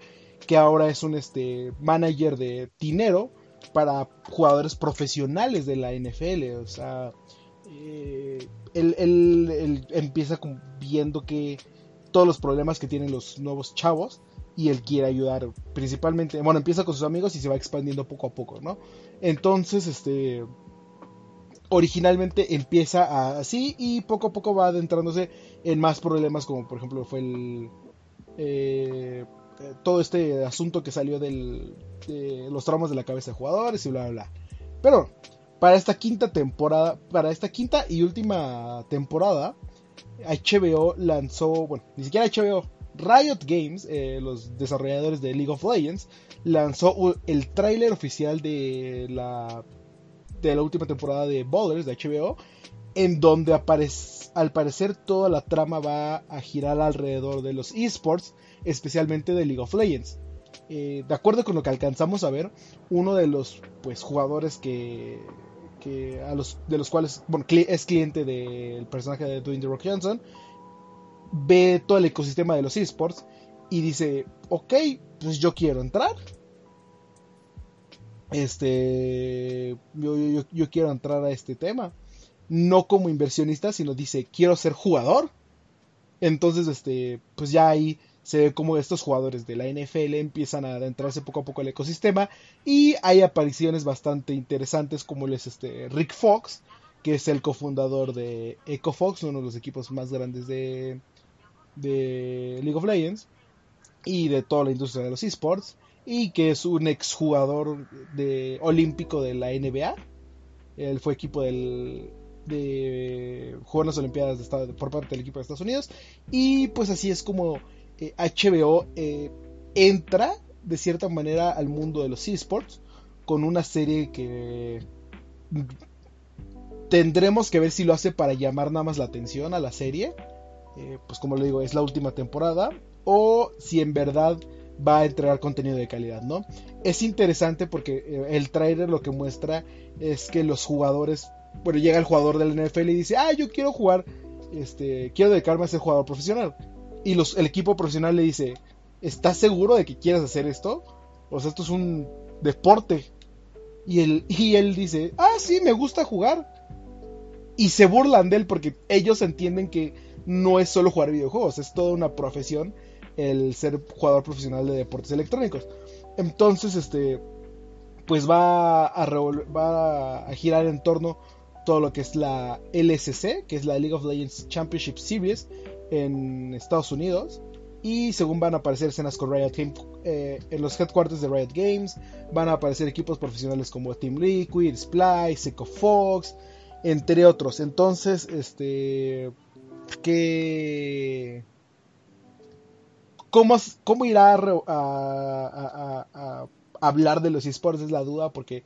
S3: que ahora es un este, manager de dinero para jugadores profesionales de la NFL. O sea, él, él, empieza viendo que todos los problemas que tienen los nuevos chavos y él quiere ayudar principalmente, bueno, empieza con sus amigos y se va expandiendo poco a poco, ¿no? Entonces, este, originalmente empieza así y poco a poco va adentrándose en más problemas como por ejemplo fue el... Eh, todo este asunto que salió del, de los traumas de la cabeza de jugadores y bla, bla, bla. Pero para esta quinta temporada, para esta quinta y última temporada, HBO lanzó, bueno, ni siquiera HBO, Riot Games, eh, los desarrolladores de League of Legends, lanzó el tráiler oficial de la, de la última temporada de Ballers de HBO, en donde aparece, al parecer toda la trama va a girar alrededor de los esports, especialmente de League of Legends. Eh, de acuerdo con lo que alcanzamos a ver, uno de los pues, jugadores que de los cuales es cliente del personaje de Dwayne The Rock Johnson, ve todo el ecosistema de los esports y dice, ok, pues yo quiero entrar. Este, yo, yo, quiero entrar a este tema. No como inversionista, sino dice, quiero ser jugador. Entonces, este, pues ya ahí se ve como estos jugadores de la NFL empiezan a adentrarse poco a poco al ecosistema y hay apariciones bastante interesantes como es este Rick Fox, que es el cofundador de EcoFox, uno de los equipos más grandes de, de League of Legends y de toda la industria de los esports y que es un exjugador de olímpico de la NBA. Él fue equipo del de jugar en las Olimpiadas de por parte del equipo de Estados Unidos y pues así es como HBO eh, eh, entra de cierta manera al mundo de los esports con una serie que tendremos que ver si lo hace para llamar nada más la atención a la serie. Eh, pues como le digo, es la última temporada. O si en verdad va a entregar contenido de calidad, ¿no? Es interesante porque el trailer lo que muestra es que los jugadores, bueno, llega el jugador del NFL y dice, ah, yo quiero jugar, este, quiero dedicarme a ser jugador profesional y los, el equipo profesional le dice, ¿estás seguro de que quieres hacer esto? O sea, esto es un deporte. Y él, y él dice, ah, sí, me gusta jugar. Y se burlan de él porque ellos entienden que no es solo jugar videojuegos, es toda una profesión el ser jugador profesional de deportes electrónicos. Entonces, este, pues va a, va a girar en torno todo lo que es la LSC, que es la League of Legends Championship Series, en Estados Unidos. Y según van a aparecer escenas con Riot Games eh, en los headquarters de Riot Games, van a aparecer equipos profesionales como Team Liquid, Splice, Echo Fox, entre otros. Entonces, este. que ¿Cómo, cómo irá a, a, hablar de los esports? Es la duda, porque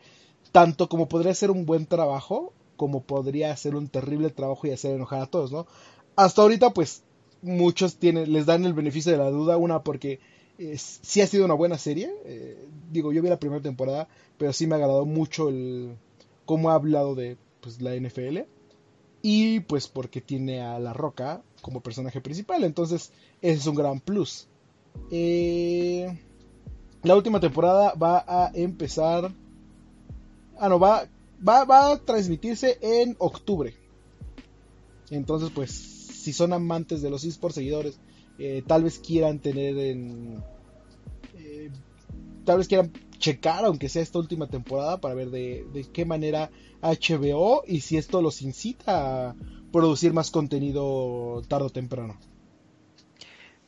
S3: tanto como podría ser un buen trabajo, como podría ser un terrible trabajo y hacer enojar a todos, ¿no? Hasta ahorita, pues, muchos tienen, les dan el beneficio de la duda, una porque eh, sí ha sido una buena serie, eh, digo, yo vi la primera temporada, pero sí me ha agradado mucho el cómo ha hablado de pues, la NFL, y pues porque tiene a La Roca como personaje principal, entonces ese es un gran plus. Eh, la última temporada va a empezar, ah no, va, va, va a transmitirse en octubre, entonces pues si son amantes de los esports seguidores, eh, tal vez quieran tener en... Eh, tal vez quieran checar, aunque sea esta última temporada, para ver de, qué manera HBO y si esto los incita a producir más contenido tarde o temprano.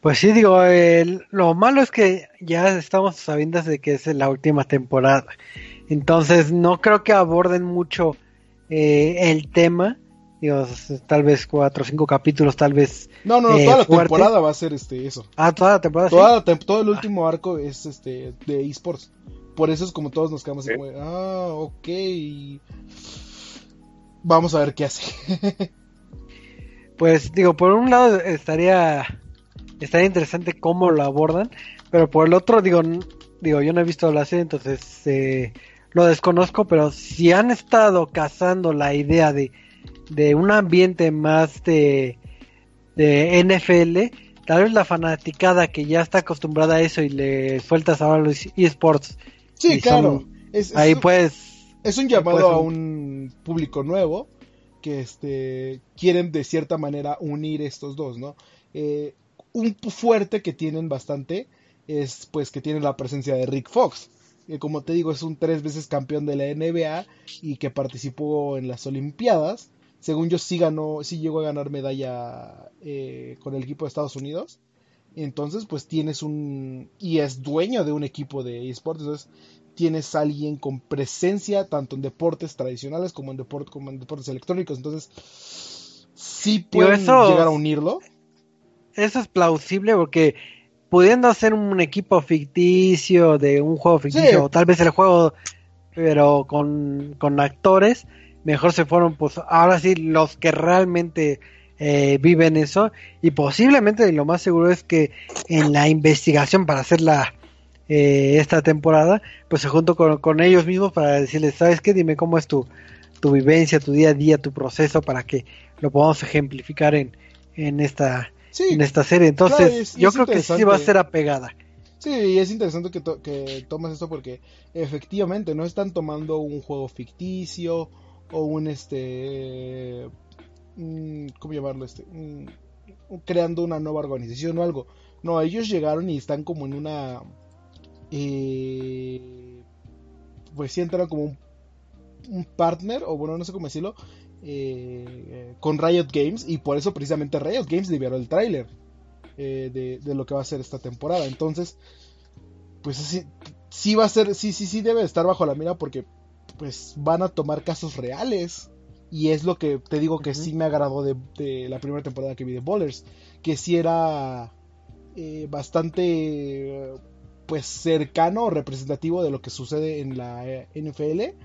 S1: Pues sí, digo, lo malo es que ya estamos sabiendo de que es la última temporada. Entonces no creo que aborden mucho eh, el tema Digo, tal vez cuatro o cinco capítulos, tal vez.
S3: No, no,
S1: eh,
S3: toda la
S1: fuerte.
S3: temporada va a ser este eso.
S1: Ah, toda la temporada. sí.
S3: Toda la todo el último arco es este de esports. Por eso es como todos nos quedamos así
S2: Sí.
S3: como, ah, ok. Vamos a ver qué hace. (laughs)
S1: Pues digo, por un lado estaría estaría interesante cómo lo abordan, pero por el otro digo, digo, yo no he visto la serie, entonces eh, lo desconozco, pero si han estado cazando la idea de, de un ambiente más de, de NFL, tal vez la fanaticada que ya está acostumbrada a eso y le sueltas ahora los esports,
S3: sí, claro.
S1: son-
S3: Es, es-
S1: ahí pues
S3: es un llamado a
S1: un-
S3: público nuevo que este quieren de cierta manera unir estos dos, ¿no? Eh, un fuerte que tienen bastante es pues que tienen la presencia de Rick Fox, que como te digo es un tres veces campeón de la NBA y que participó en las Olimpiadas. Según yo sí ganó, sí llegó a ganar medalla eh, con el equipo de Estados Unidos. Entonces, pues tienes un. Y es dueño de un equipo de esports. Entonces, tienes a alguien con presencia tanto en deportes tradicionales como en, deport- como en deportes electrónicos. Entonces, sí pueden
S1: eso-
S3: llegar a unirlo.
S1: eso es plausible porque pudiendo hacer un equipo ficticio de un juego ficticio,
S3: Sí.
S1: o tal vez el juego, pero con, con actores, mejor se fueron, pues ahora sí, los que realmente eh, viven eso, y posiblemente y lo más seguro es que en la investigación para hacer la, eh, esta temporada, pues se junto con, con ellos mismos para decirles, ¿sabes qué? Dime cómo es tu, tu vivencia, tu día a día, tu proceso, para que lo podamos ejemplificar en, en esta
S3: Sí,
S1: en esta serie. Entonces,
S3: Claro, es-
S1: yo
S3: es
S1: creo que sí va a ser apegada.
S3: Sí, y es interesante que, to- que tomes esto porque efectivamente no están tomando un juego ficticio o un este mm, ¿cómo llamarlo este? Mm, creando una nueva organización o algo. No, ellos llegaron y están como en una eh, pues sí entraron como un, un partner o bueno no sé cómo decirlo eh, con Riot Games y por eso precisamente Riot Games liberó el tráiler eh, de, de lo que va a ser esta temporada. Entonces, pues sí, sí va a ser, sí, sí, sí debe estar bajo la mira porque pues van a tomar casos reales. Y es lo que te digo que sí me agradó de, de la primera temporada que vi de Bowlers. Que sí era eh, bastante pues cercano o representativo de lo que sucede en la eh, NFL.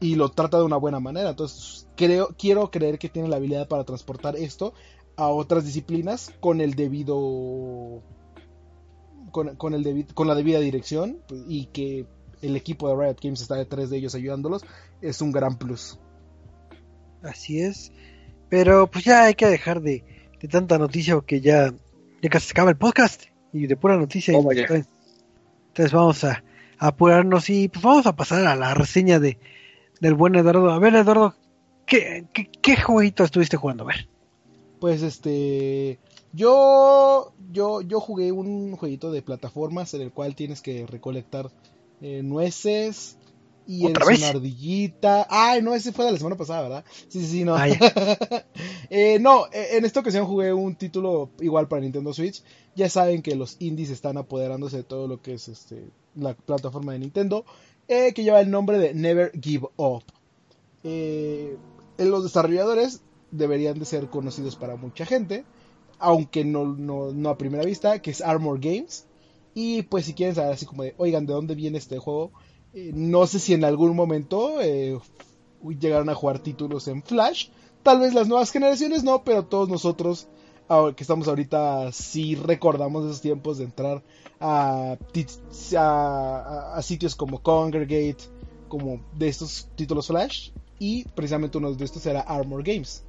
S3: Y lo trata de una buena manera. Entonces creo, quiero creer que tiene la habilidad para transportar esto a otras disciplinas con el debido con, con el debi- con la debida dirección y que el equipo de Riot Games está detrás de ellos ayudándolos es un gran plus.
S1: Así es. Pero pues ya hay que dejar de, de tanta noticia porque ya, ya casi se acaba el podcast y de pura noticia.
S2: Oh,
S1: entonces, entonces vamos a, a apurarnos y pues vamos a pasar a la reseña de del buen Eduardo. A ver, Eduardo, ¿qué, qué, qué jueguito estuviste jugando? A ver.
S3: Pues este yo yo yo jugué un jueguito de plataformas en el cual tienes que recolectar eh, nueces y
S1: ¿Otra vez?
S3: una ardillita. Ay, no, ese fue de la semana pasada, ¿verdad? Sí, sí, no.
S1: Ah. (laughs)
S3: Eh, no, eh, en esta ocasión jugué un título igual para Nintendo Switch. Ya saben que los indies están apoderándose de todo lo que es este la plataforma de Nintendo, eh, que lleva el nombre de Never Give Up. Eh, los desarrolladores deberían de ser conocidos para mucha gente, aunque no, no, no a primera vista, que es Armor Games. Y pues si quieren saber así como de, oigan, ¿de dónde viene este juego? Eh, no sé si en algún momento eh, llegaron a jugar títulos en Flash. Tal vez las nuevas generaciones no, pero todos nosotros ah, que estamos ahorita sí recordamos esos tiempos de entrar a, a sitios como Congregate, como de estos títulos Flash. Y precisamente uno de estos era Armor Games.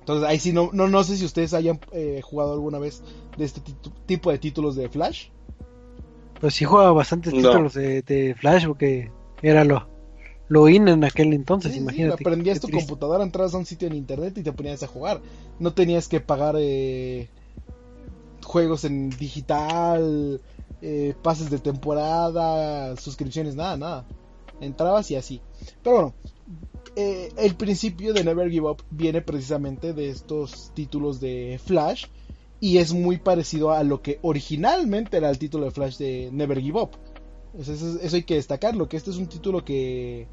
S3: Entonces ahí sí no, no, no sé si ustedes hayan eh, jugado alguna vez de este tipo de títulos de Flash.
S1: Pues sí jugaba bastantes
S2: No.
S1: títulos de, de Flash porque era lo, lo in en aquel entonces,
S3: Sí,
S1: imagínate.
S3: Prendías
S1: qué
S3: tu
S1: triste.
S3: computadora, entrabas a un sitio en internet y te ponías a jugar. No tenías que pagar eh, juegos en digital, eh, pases de temporada, suscripciones, nada, nada. Entrabas y así. Pero bueno, eh, el principio de Never Give Up viene precisamente de estos títulos de Flash y es muy parecido a lo que originalmente era el título de Flash de Never Give Up. Eso, hay que destacarlo, que este es un título que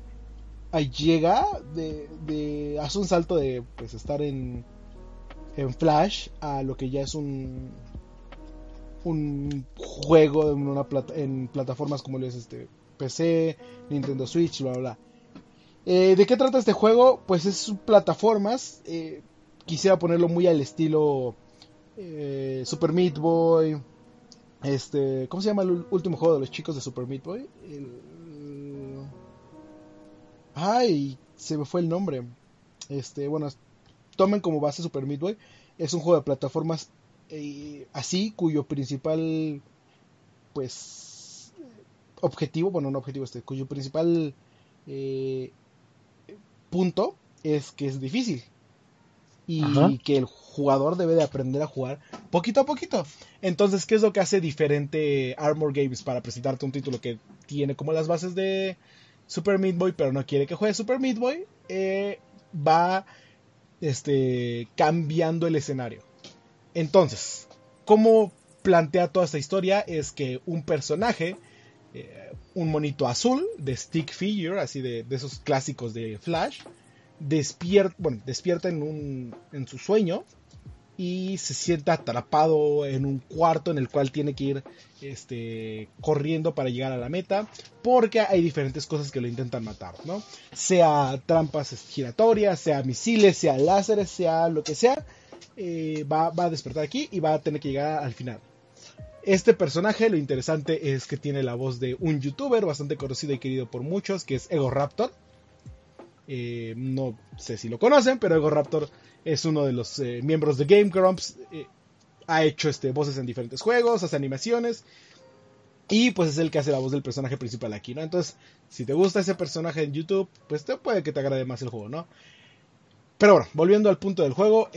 S3: llega, de, de, hace un salto de pues estar en, Flash a lo que ya es un juego en, una en plataformas como es este PC, Nintendo Switch, bla bla. Eh, ¿De qué trata este juego? Pues es plataformas. Eh, quisiera ponerlo muy al estilo eh, Super Meat Boy. Este, ¿cómo se llama el último juego de los chicos de Super Meat Boy? Ay, se me fue el nombre. Este, bueno, tomen como base Super Meat Boy. Es un juego de plataformas así, cuyo principal, pues, objetivo, bueno, no objetivo este, cuyo principal punto es que es difícil y que el jugador debe de aprender a jugar poquito a poquito. Entonces, ¿qué es lo que hace diferente Armor Games para presentarte un título que tiene como las bases de Super Meat Boy, pero no quiere que juegue Super Meat Boy? Eh, va este, cambiando el escenario. Entonces, ¿cómo plantea toda esta historia? Es que un personaje, eh, un monito azul de stick figure, así de, esos clásicos de Flash, despierta, bueno, despierta en, un, en su sueño y se sienta atrapado en un cuarto en el cual tiene que ir este, corriendo para llegar a la meta, porque hay diferentes cosas que lo intentan matar, ¿no? Sea trampas giratorias, sea misiles, sea láseres, sea lo que sea, eh, va, a despertar aquí y va a tener que llegar al final. Este personaje, lo interesante es que tiene la voz de un youtuber bastante conocido y querido por muchos, que es Ego Raptor eh, no sé si lo conocen, pero Ego Raptor es uno de los eh, miembros de Game Grumps. Eh, ha hecho este, voces en diferentes juegos, hace animaciones. Y pues es el que hace la voz del personaje principal aquí, ¿no? Entonces, si te gusta ese personaje en YouTube, pues te puede que te agrade más el juego, ¿no? Pero bueno, volviendo al punto del juego,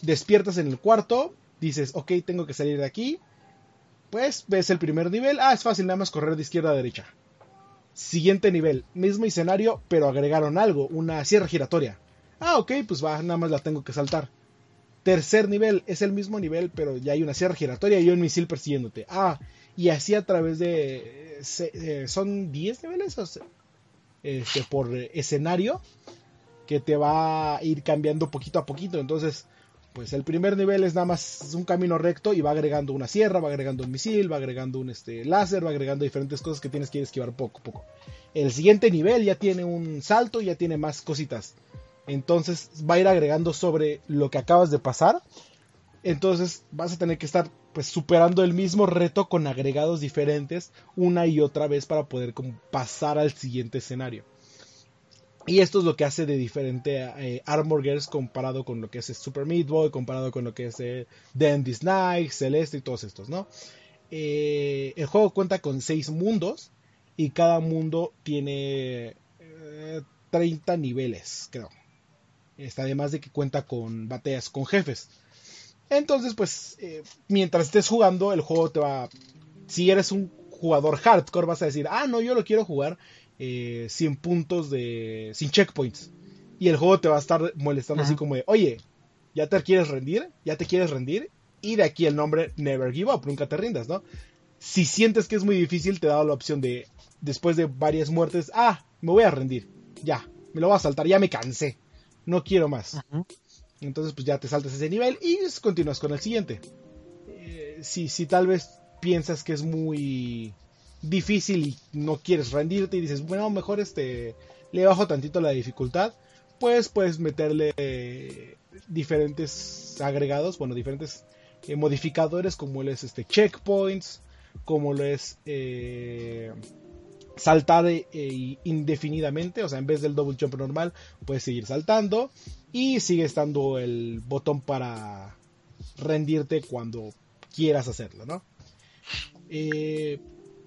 S3: despiertas en el cuarto, dices, ok, tengo que salir de aquí. Pues ves el primer nivel, ah, es fácil, nada más correr de izquierda a derecha. Siguiente nivel, mismo escenario, pero agregaron algo, una sierra giratoria. Ah, ok, pues va, nada más la tengo que saltar. Tercer nivel, es el mismo nivel, pero ya hay una sierra giratoria y un misil persiguiéndote. Ah, y así a través de... Eh, ¿Son 10 niveles? este, por escenario que te va a ir cambiando poquito a poquito. Entonces, pues el primer nivel es nada más un camino recto y va agregando una sierra, va agregando un misil, va agregando un este, láser, va agregando diferentes cosas que tienes que ir esquivar poco a poco. El siguiente nivel ya tiene un salto y ya tiene más cositas. Entonces va a ir agregando sobre lo que acabas de pasar. Entonces vas a tener que estar pues superando el mismo reto con agregados diferentes una y otra vez para poder pasar al siguiente escenario. Y esto es lo que hace de diferente a eh, Armor Girls comparado con lo que es Super Meat Boy, comparado con lo que es eh, Dandy's Night, Celeste y todos estos, ¿no? Eh, el juego cuenta con seis mundos y cada mundo tiene 30 niveles, creo. Está además de que cuenta con batallas con jefes. Entonces, pues, mientras estés jugando, el juego te va... Si eres un jugador hardcore, vas a decir, ah, no, yo lo quiero jugar eh, 100 puntos de sin checkpoints. Y el juego te va a estar molestando así como de, oye, ¿ya te quieres rendir? ¿Ya te quieres rendir? Y de aquí el nombre Never Give Up, nunca te rindas, ¿no? Si sientes que es muy difícil, te da la opción de, después de varias muertes, ah, me voy a rendir, ya, me lo voy a saltar, ya me cansé, no quiero más. Entonces, pues ya te saltas ese nivel y continúas con el siguiente. Eh, si, si tal vez piensas que es muy difícil y no quieres rendirte y dices, bueno, mejor este le bajo tantito la dificultad, pues puedes meterle eh, diferentes agregados, bueno, diferentes eh, modificadores como lo es este checkpoints, como lo es eh, saltar indefinidamente, o sea, en vez del double jump normal, puedes seguir saltando y sigue estando el botón para rendirte cuando quieras hacerlo, ¿no?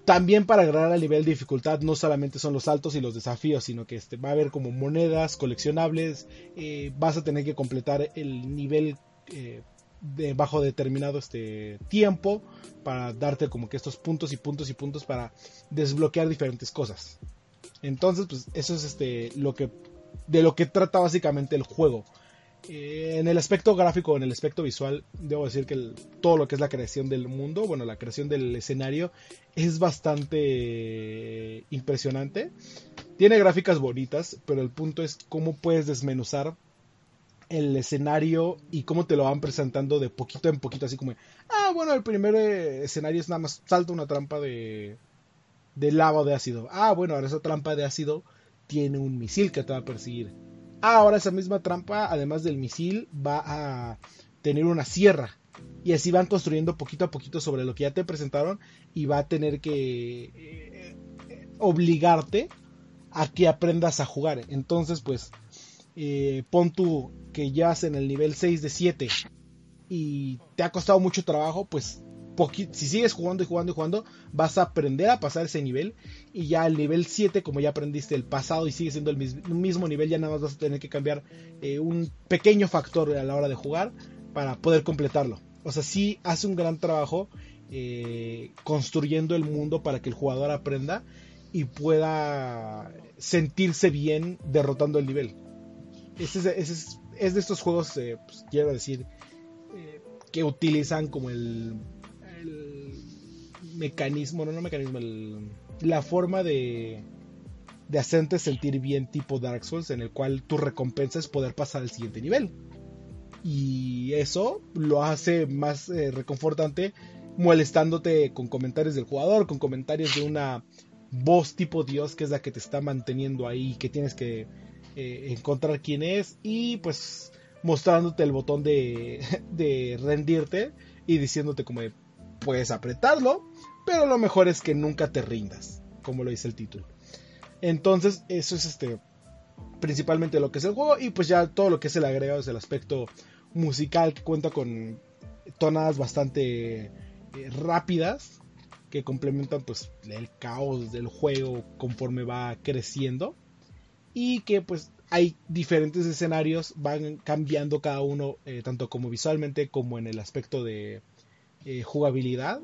S3: También para agregar al nivel de dificultad no solamente son los saltos y los desafíos, sino que este, va a haber como monedas coleccionables, eh, vas a tener que completar el nivel eh, de bajo determinado este tiempo para darte como que estos puntos y puntos y puntos para desbloquear diferentes cosas. Entonces, pues eso es este lo que de lo que trata básicamente el juego. En el aspecto gráfico, en el aspecto visual, debo decir que todo lo que es la creación del mundo, bueno, la creación del escenario, es bastante impresionante. tiene gráficas bonitas, pero el punto es cómo puedes desmenuzar el escenario y cómo te lo van presentando de poquito en poquito, así como, ah, bueno, el primer eh, escenario es nada más salta una trampa de, de lava de ácido. Ah, bueno, ahora esa trampa de ácido tiene un misil que te va a perseguir. Ah, ahora esa misma trampa, además del misil, va a tener una sierra. Y así van construyendo poquito a poquito sobre lo que ya te presentaron y va a tener que eh, obligarte a que aprendas a jugar. Entonces, pues, eh, pon tú que ya en el nivel 6 de 7 y te ha costado mucho trabajo, pues si sigues jugando y jugando y jugando, vas a aprender a pasar ese nivel. Y ya el nivel 7, como ya aprendiste el pasado y sigue siendo el mismo, nivel, ya nada más vas a tener que cambiar eh, un pequeño factor a la hora de jugar para poder completarlo. O sea, sí hace un gran trabajo eh, construyendo el mundo para que el jugador aprenda y pueda sentirse bien derrotando el nivel. Es, de estos juegos, eh, pues, quiero decir, que utilizan como el, mecanismo, no, no mecanismo, la forma de, de hacerte sentir bien tipo Dark Souls, en el cual tu recompensa es poder pasar al siguiente nivel. Y eso lo hace más eh, reconfortante molestándote con comentarios del jugador, con comentarios de una voz tipo Dios que es la que te está manteniendo ahí, que tienes que eh, encontrar quién es y pues mostrándote el botón de, (laughs) de rendirte y diciéndote como puedes apretarlo, pero lo mejor es que nunca te rindas, como lo dice el título. Entonces, eso es este principalmente lo que es el juego y pues ya todo lo que es el agregado es el aspecto musical que cuenta con tonadas bastante eh, rápidas que complementan pues el caos del juego conforme va creciendo y que pues hay diferentes escenarios van cambiando cada uno eh, tanto como visualmente como en el aspecto de eh, jugabilidad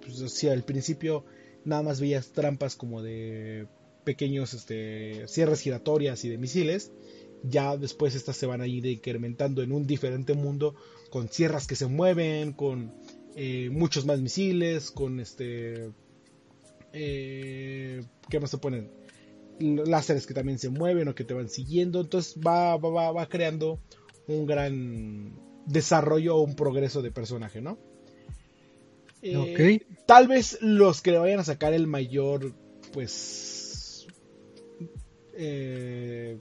S3: pues si al principio nada más veías trampas como de pequeños este, cierres giratorias y de misiles ya después estas se van a ir incrementando en un diferente mundo con sierras que se mueven, con eh, muchos más misiles, con este... Eh, ¿Qué más se ponen? Láseres que también se mueven o que te van siguiendo. Entonces va, va, va creando un gran desarrollo o un progreso de personaje, ¿no? Eh, tal vez los que le vayan a sacar el mayor, pues... Eh,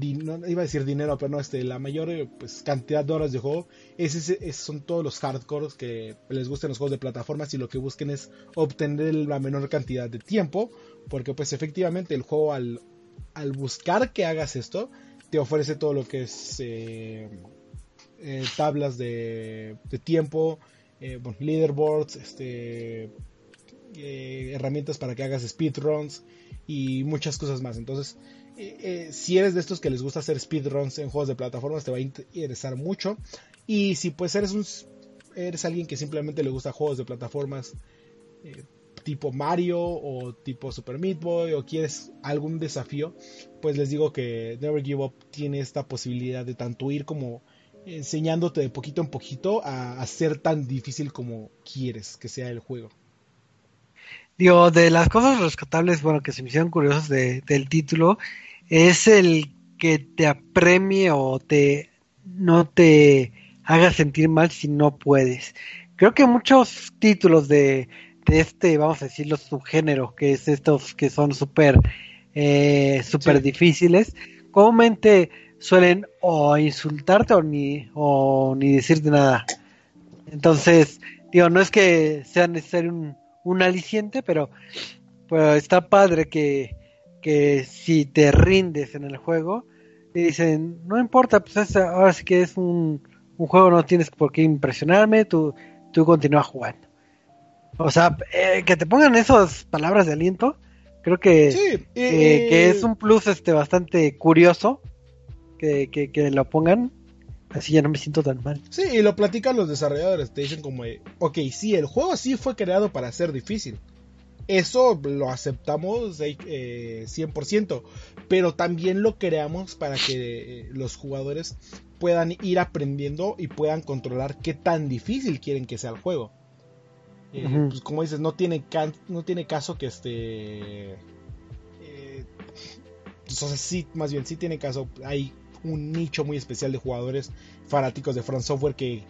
S3: iba a decir dinero, pero no, este, la mayor eh, pues, cantidad de horas de juego es, son todos los hardcores que les gusten los juegos de plataformas y lo que busquen es obtener la menor cantidad de tiempo, porque pues efectivamente el juego al, al buscar que hagas esto, te ofrece todo lo que es eh, eh, tablas de, tiempo, leaderboards, este, herramientas para que hagas speedruns y muchas cosas más. Entonces, eh, eh, si eres de estos que les gusta hacer speedruns en juegos de plataformas, te va a interesar mucho. Y si pues eres un eres alguien que simplemente le gusta juegos de plataformas eh, tipo Mario o tipo Super Meat Boy o quieres algún desafío, pues les digo que Never Give Up tiene esta posibilidad de tanto ir como enseñándote de poquito en poquito a, ser tan difícil como quieres que sea el juego.
S1: Digo, de las cosas rescatables, bueno, que se me hicieron curiosos del título, es el que te apremie o te no te haga sentir mal si no puedes. Creo que muchos títulos de, de este, vamos a decirlo, subgénero, que es estos que son súper eh, super difíciles, comúnmente suelen o insultarte o ni, o ni decirte nada. Entonces, digo, no es que sea necesario un, un aliciente, pero, pero está padre que, que si te rindes en el juego, y dicen, no importa, pues ahora sí que es un, un, juego, no tienes por qué impresionarme, tú, tú continúas jugando. O sea, eh, que te pongan esas palabras de aliento, creo que, eh, que es un plus este bastante curioso que, que, que, lo pongan. Así ya no me siento tan mal.
S3: Sí, y lo platican los desarrolladores, te dicen como, ok, sí, el juego sí fue creado para ser difícil, eso lo aceptamos 100%, eh, pero también lo creamos para que eh, los jugadores puedan ir aprendiendo y puedan controlar qué tan difícil quieren que sea el juego. Eh, pues como dices, no tiene, no tiene caso que este entonces sí, más bien sí tiene caso. Hay un nicho muy especial de jugadores fanáticos de Front Software que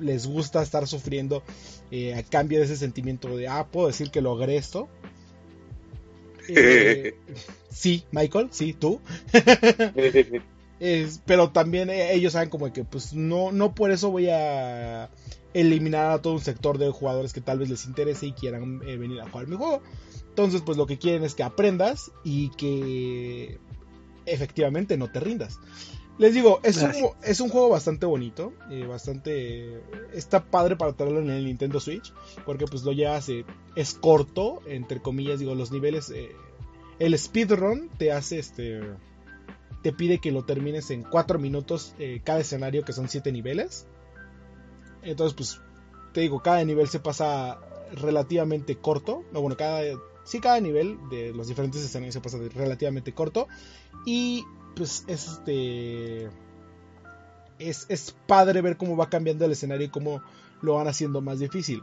S3: les gusta estar sufriendo eh, a cambio de ese sentimiento de, ah, puedo decir que logré esto. (laughs) Eh, sí, Michael, sí, tú. (laughs) pero también eh, ellos saben como que pues no, no por eso voy a eliminar a todo un sector de jugadores que tal vez les interese y quieran venir a jugar mi juego. Entonces pues lo que quieren es que aprendas y que efectivamente no te rindas. Les digo, es, un, es un juego bastante bonito, eh, bastante... Está padre para traerlo en el Nintendo Switch, porque pues lo llevas, eh, es corto, entre comillas, digo, los niveles... Eh, el speedrun te hace este... Te pide que lo termines en 4 minutos cada escenario, que son 7 niveles. Entonces, pues, te digo, cada nivel se pasa relativamente corto. No, bueno, cada... Sí, cada nivel de los diferentes escenarios se pasa relativamente corto. Y pues este es, es padre ver cómo va cambiando el escenario y cómo lo van haciendo más difícil.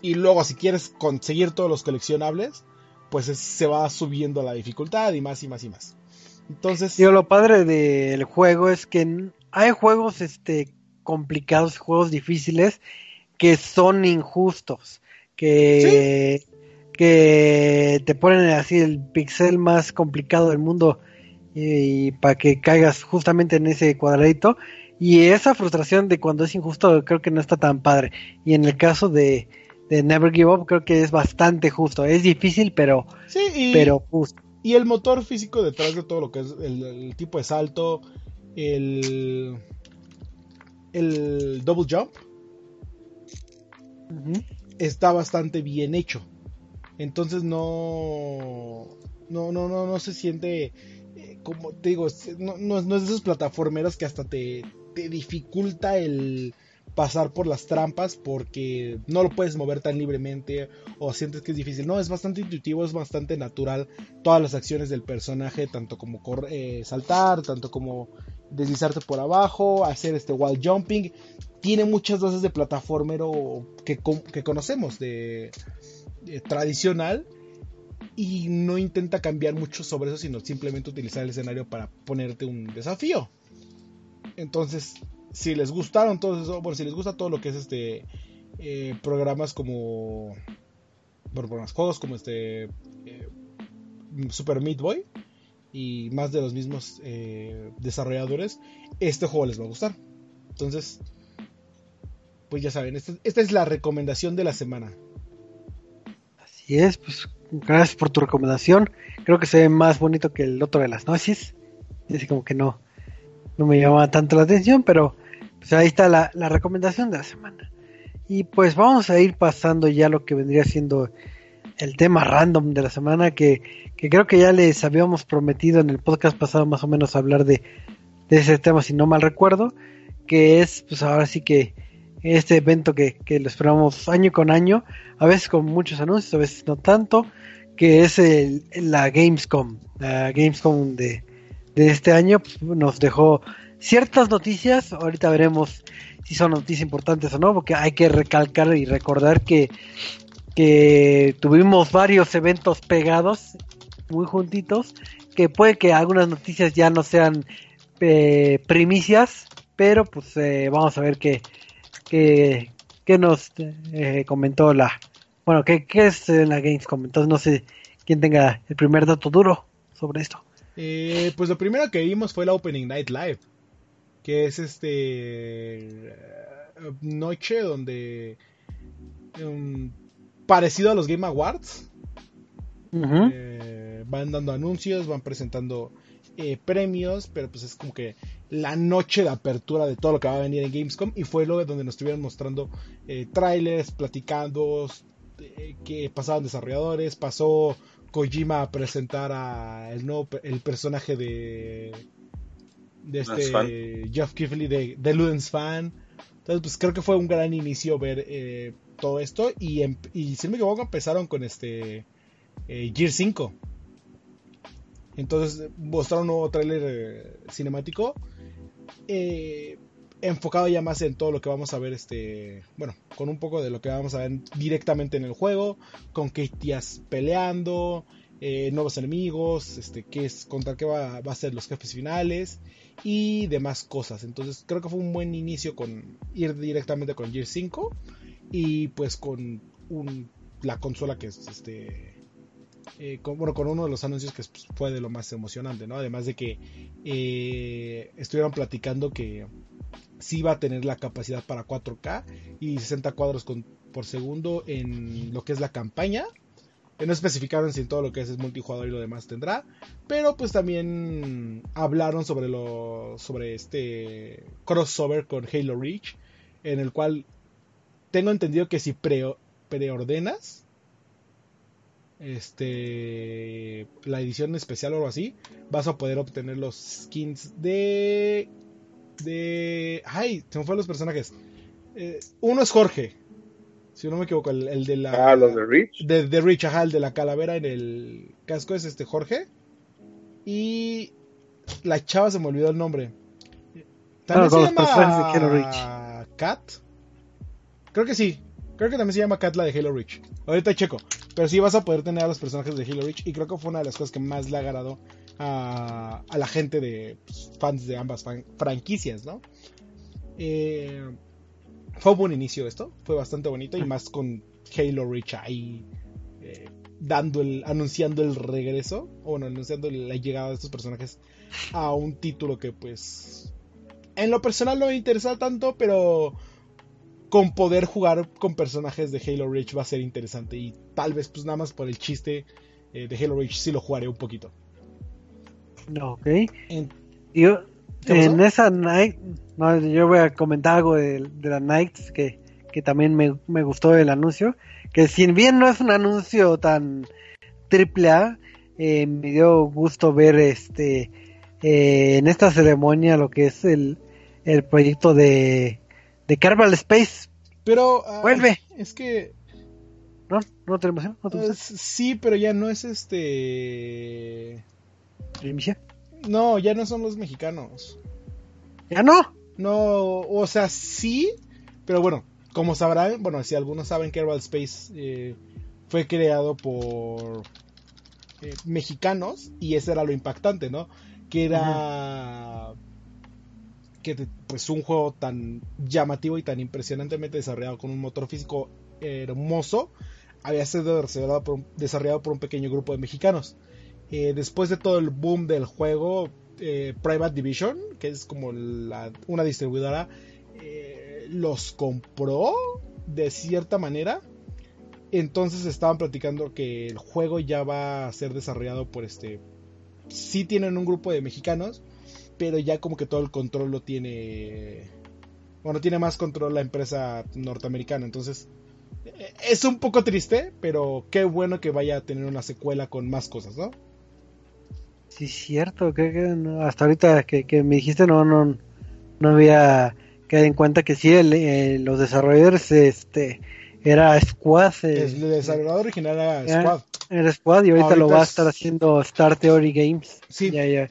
S3: Y luego si quieres conseguir todos los coleccionables, pues se va subiendo la dificultad y más y más y más. Entonces,
S1: Digo, lo padre del juego es que hay juegos este complicados, juegos difíciles que son injustos, que que te ponen así el pixel más complicado del mundo y para que caigas justamente en ese cuadradito. Y esa frustración de cuando es injusto creo que no está tan padre. Y en el caso de, Never Give Up creo que es bastante justo. Es difícil, pero,
S3: sí,
S1: pero justo.
S3: Y el motor físico detrás de todo lo que es el, tipo de salto, el, el double jump, está bastante bien hecho. Entonces no, no, no, no, no se siente como te digo, no, es de esos plataformeros que hasta te, te dificulta el pasar por las trampas porque no lo puedes mover tan libremente o sientes que es difícil. No, es bastante intuitivo, es bastante natural todas las acciones del personaje, tanto como eh, saltar, tanto como deslizarte por abajo, hacer este wall jumping. Tiene muchas dosis de plataformero que, que conocemos de, de tradicional y no intenta cambiar mucho sobre eso, sino simplemente utilizar el escenario para ponerte un desafío. Entonces, si les gustaron todos eso, bueno, si les gusta todo lo que es este eh, programas como bueno, programas, juegos como este eh, Super Meat Boy y más de los mismos eh, desarrolladores, este juego les va a gustar. Entonces, pues ya saben, esta, esta es la recomendación de la semana.
S1: Así es, pues gracias por tu recomendación. Creo que se ve más bonito que el otro de las noches. Así como que no, no me llama tanto la atención, pero pues ahí está la, recomendación de la semana. Y pues vamos a ir pasando ya lo que vendría siendo el tema random de la semana, que, creo que ya les habíamos prometido en el podcast pasado más o menos hablar de, de ese tema, si no mal recuerdo, que es pues ahora sí que este evento que, lo esperamos año con año, a veces con muchos anuncios, a veces no tanto, que es la Gamescom. La Gamescom de, este año pues, nos dejó ciertas noticias, ahorita veremos si son noticias importantes o no, porque hay que recalcar y recordar que, que tuvimos varios eventos pegados, muy juntitos, que puede que algunas noticias ya no sean eh, primicias, pero pues eh, vamos a ver qué, que, nos eh, comentó la... Bueno, ¿qué, es la Gamescom? Entonces no sé quién tenga el primer dato duro sobre esto.
S3: Eh, pues lo primero que vimos fue la Opening Night Live, que es este eh, noche donde um, parecido a los Game Awards van dando anuncios, van presentando premios, pero pues es como que la noche de apertura de todo lo que va a venir en Gamescom y fue lo donde nos estuvieron mostrando eh, trailers, platicando eh, que pasaban desarrolladores, pasó Kojima a presentar a el nuevo el personaje de de este Jeff Kifley de, de Ludens Fan. Entonces, pues creo que fue un gran inicio ver eh, todo esto y, em, y si no me equivoco empezaron con este Gear 5. Entonces mostraron un nuevo trailer cinemático eh, enfocado ya más en todo lo que vamos a ver, este, bueno, con un poco de lo que vamos a ver directamente en el juego, con Katias peleando, eh, nuevos enemigos, este, qué es, contra qué va, a ser los jefes finales y demás cosas. Entonces creo que fue un buen inicio con ir directamente con Gear 5 y pues con un, la consola que es este eh, con, bueno, con uno de los anuncios que pues, fue de lo más emocionante, ¿no? Además de que eh, estuvieron platicando que sí va a tener la capacidad para 4K y 60 cuadros por segundo en lo que es la campaña. No especificaron si en todo lo que es, es multijugador y lo demás tendrá. Pero pues también hablaron sobre lo. sobre este crossover con Halo Reach. En el cual tengo entendido que si preordenas este la edición especial o algo así, vas a poder obtener los skins de de ay, se me fueron los personajes. Eh, uno es Jorge, si no me equivoco, el, de la
S2: Ah, los de Rich.
S3: De, de Rich, ajá, el de la calavera en el casco es este Jorge y la chava se me olvidó el nombre. También se llama Cat. Creo que sí. Creo que también se llama Cat la de Halo Reach. Ahorita checo. Pero sí vas a poder tener a los personajes de Halo Reach. Y creo que fue una de las cosas que más le ha agradado a, a la gente de pues, fans de ambas franquicias, ¿no? Eh, fue un buen inicio esto. Fue bastante bonito. Y más con Halo Reach ahí. Eh, dando el, anunciando el regreso. O bueno, anunciando la llegada de estos personajes a un título que pues. En lo personal no me interesa tanto, pero con poder jugar con personajes de Halo Reach va a ser interesante. Y tal vez, pues nada más por el chiste eh, de Halo Reach, sí lo jugaré un poquito.
S1: No, ok. En, yo, en esa night, no, yo voy a comentar algo de, la Nights que, que también me, me, gustó el anuncio. Que si bien no es un anuncio tan triple A, eh, me dio gusto ver este eh, en esta ceremonia lo que es el, el proyecto de de Kerbal Space.
S3: Pero.
S1: Ah, Vuelve.
S3: Es que.
S1: ¿No? ¿No te? ¿No te
S3: sí, pero ya no es este.
S1: ¿Primicia?
S3: No, ya no son los mexicanos.
S1: ¿Ya no?
S3: No, o sea, sí, pero bueno, como sabrán, bueno, si algunos saben, Kerbal Space eh, fue creado por eh, mexicanos y ese era lo impactante, ¿no? Que era que pues un juego tan llamativo y tan impresionantemente desarrollado con un motor físico hermoso había sido desarrollado por un, desarrollado por un pequeño grupo de mexicanos. Eh, después de todo el boom del juego, eh, Private Division, que es como una distribuidora, eh, los compró de cierta manera. Entonces estaban platicando que el juego ya va a ser desarrollado por este. Sí tienen un grupo de mexicanos, pero ya como que todo el control lo tiene, bueno, tiene más control la empresa norteamericana, entonces eh, es un poco triste, pero qué bueno que vaya a tener una secuela con más cosas, ¿no?
S1: Sí, cierto, que, hasta ahorita que, me dijiste no, no, no había quedado en cuenta que sí, eh, los desarrolladores este era Squad.
S3: Eh, el desarrollador original era Squad.
S1: Era Squad y ahorita, lo va a estar haciendo Star Theory Games.
S3: Sí. Ya, ya,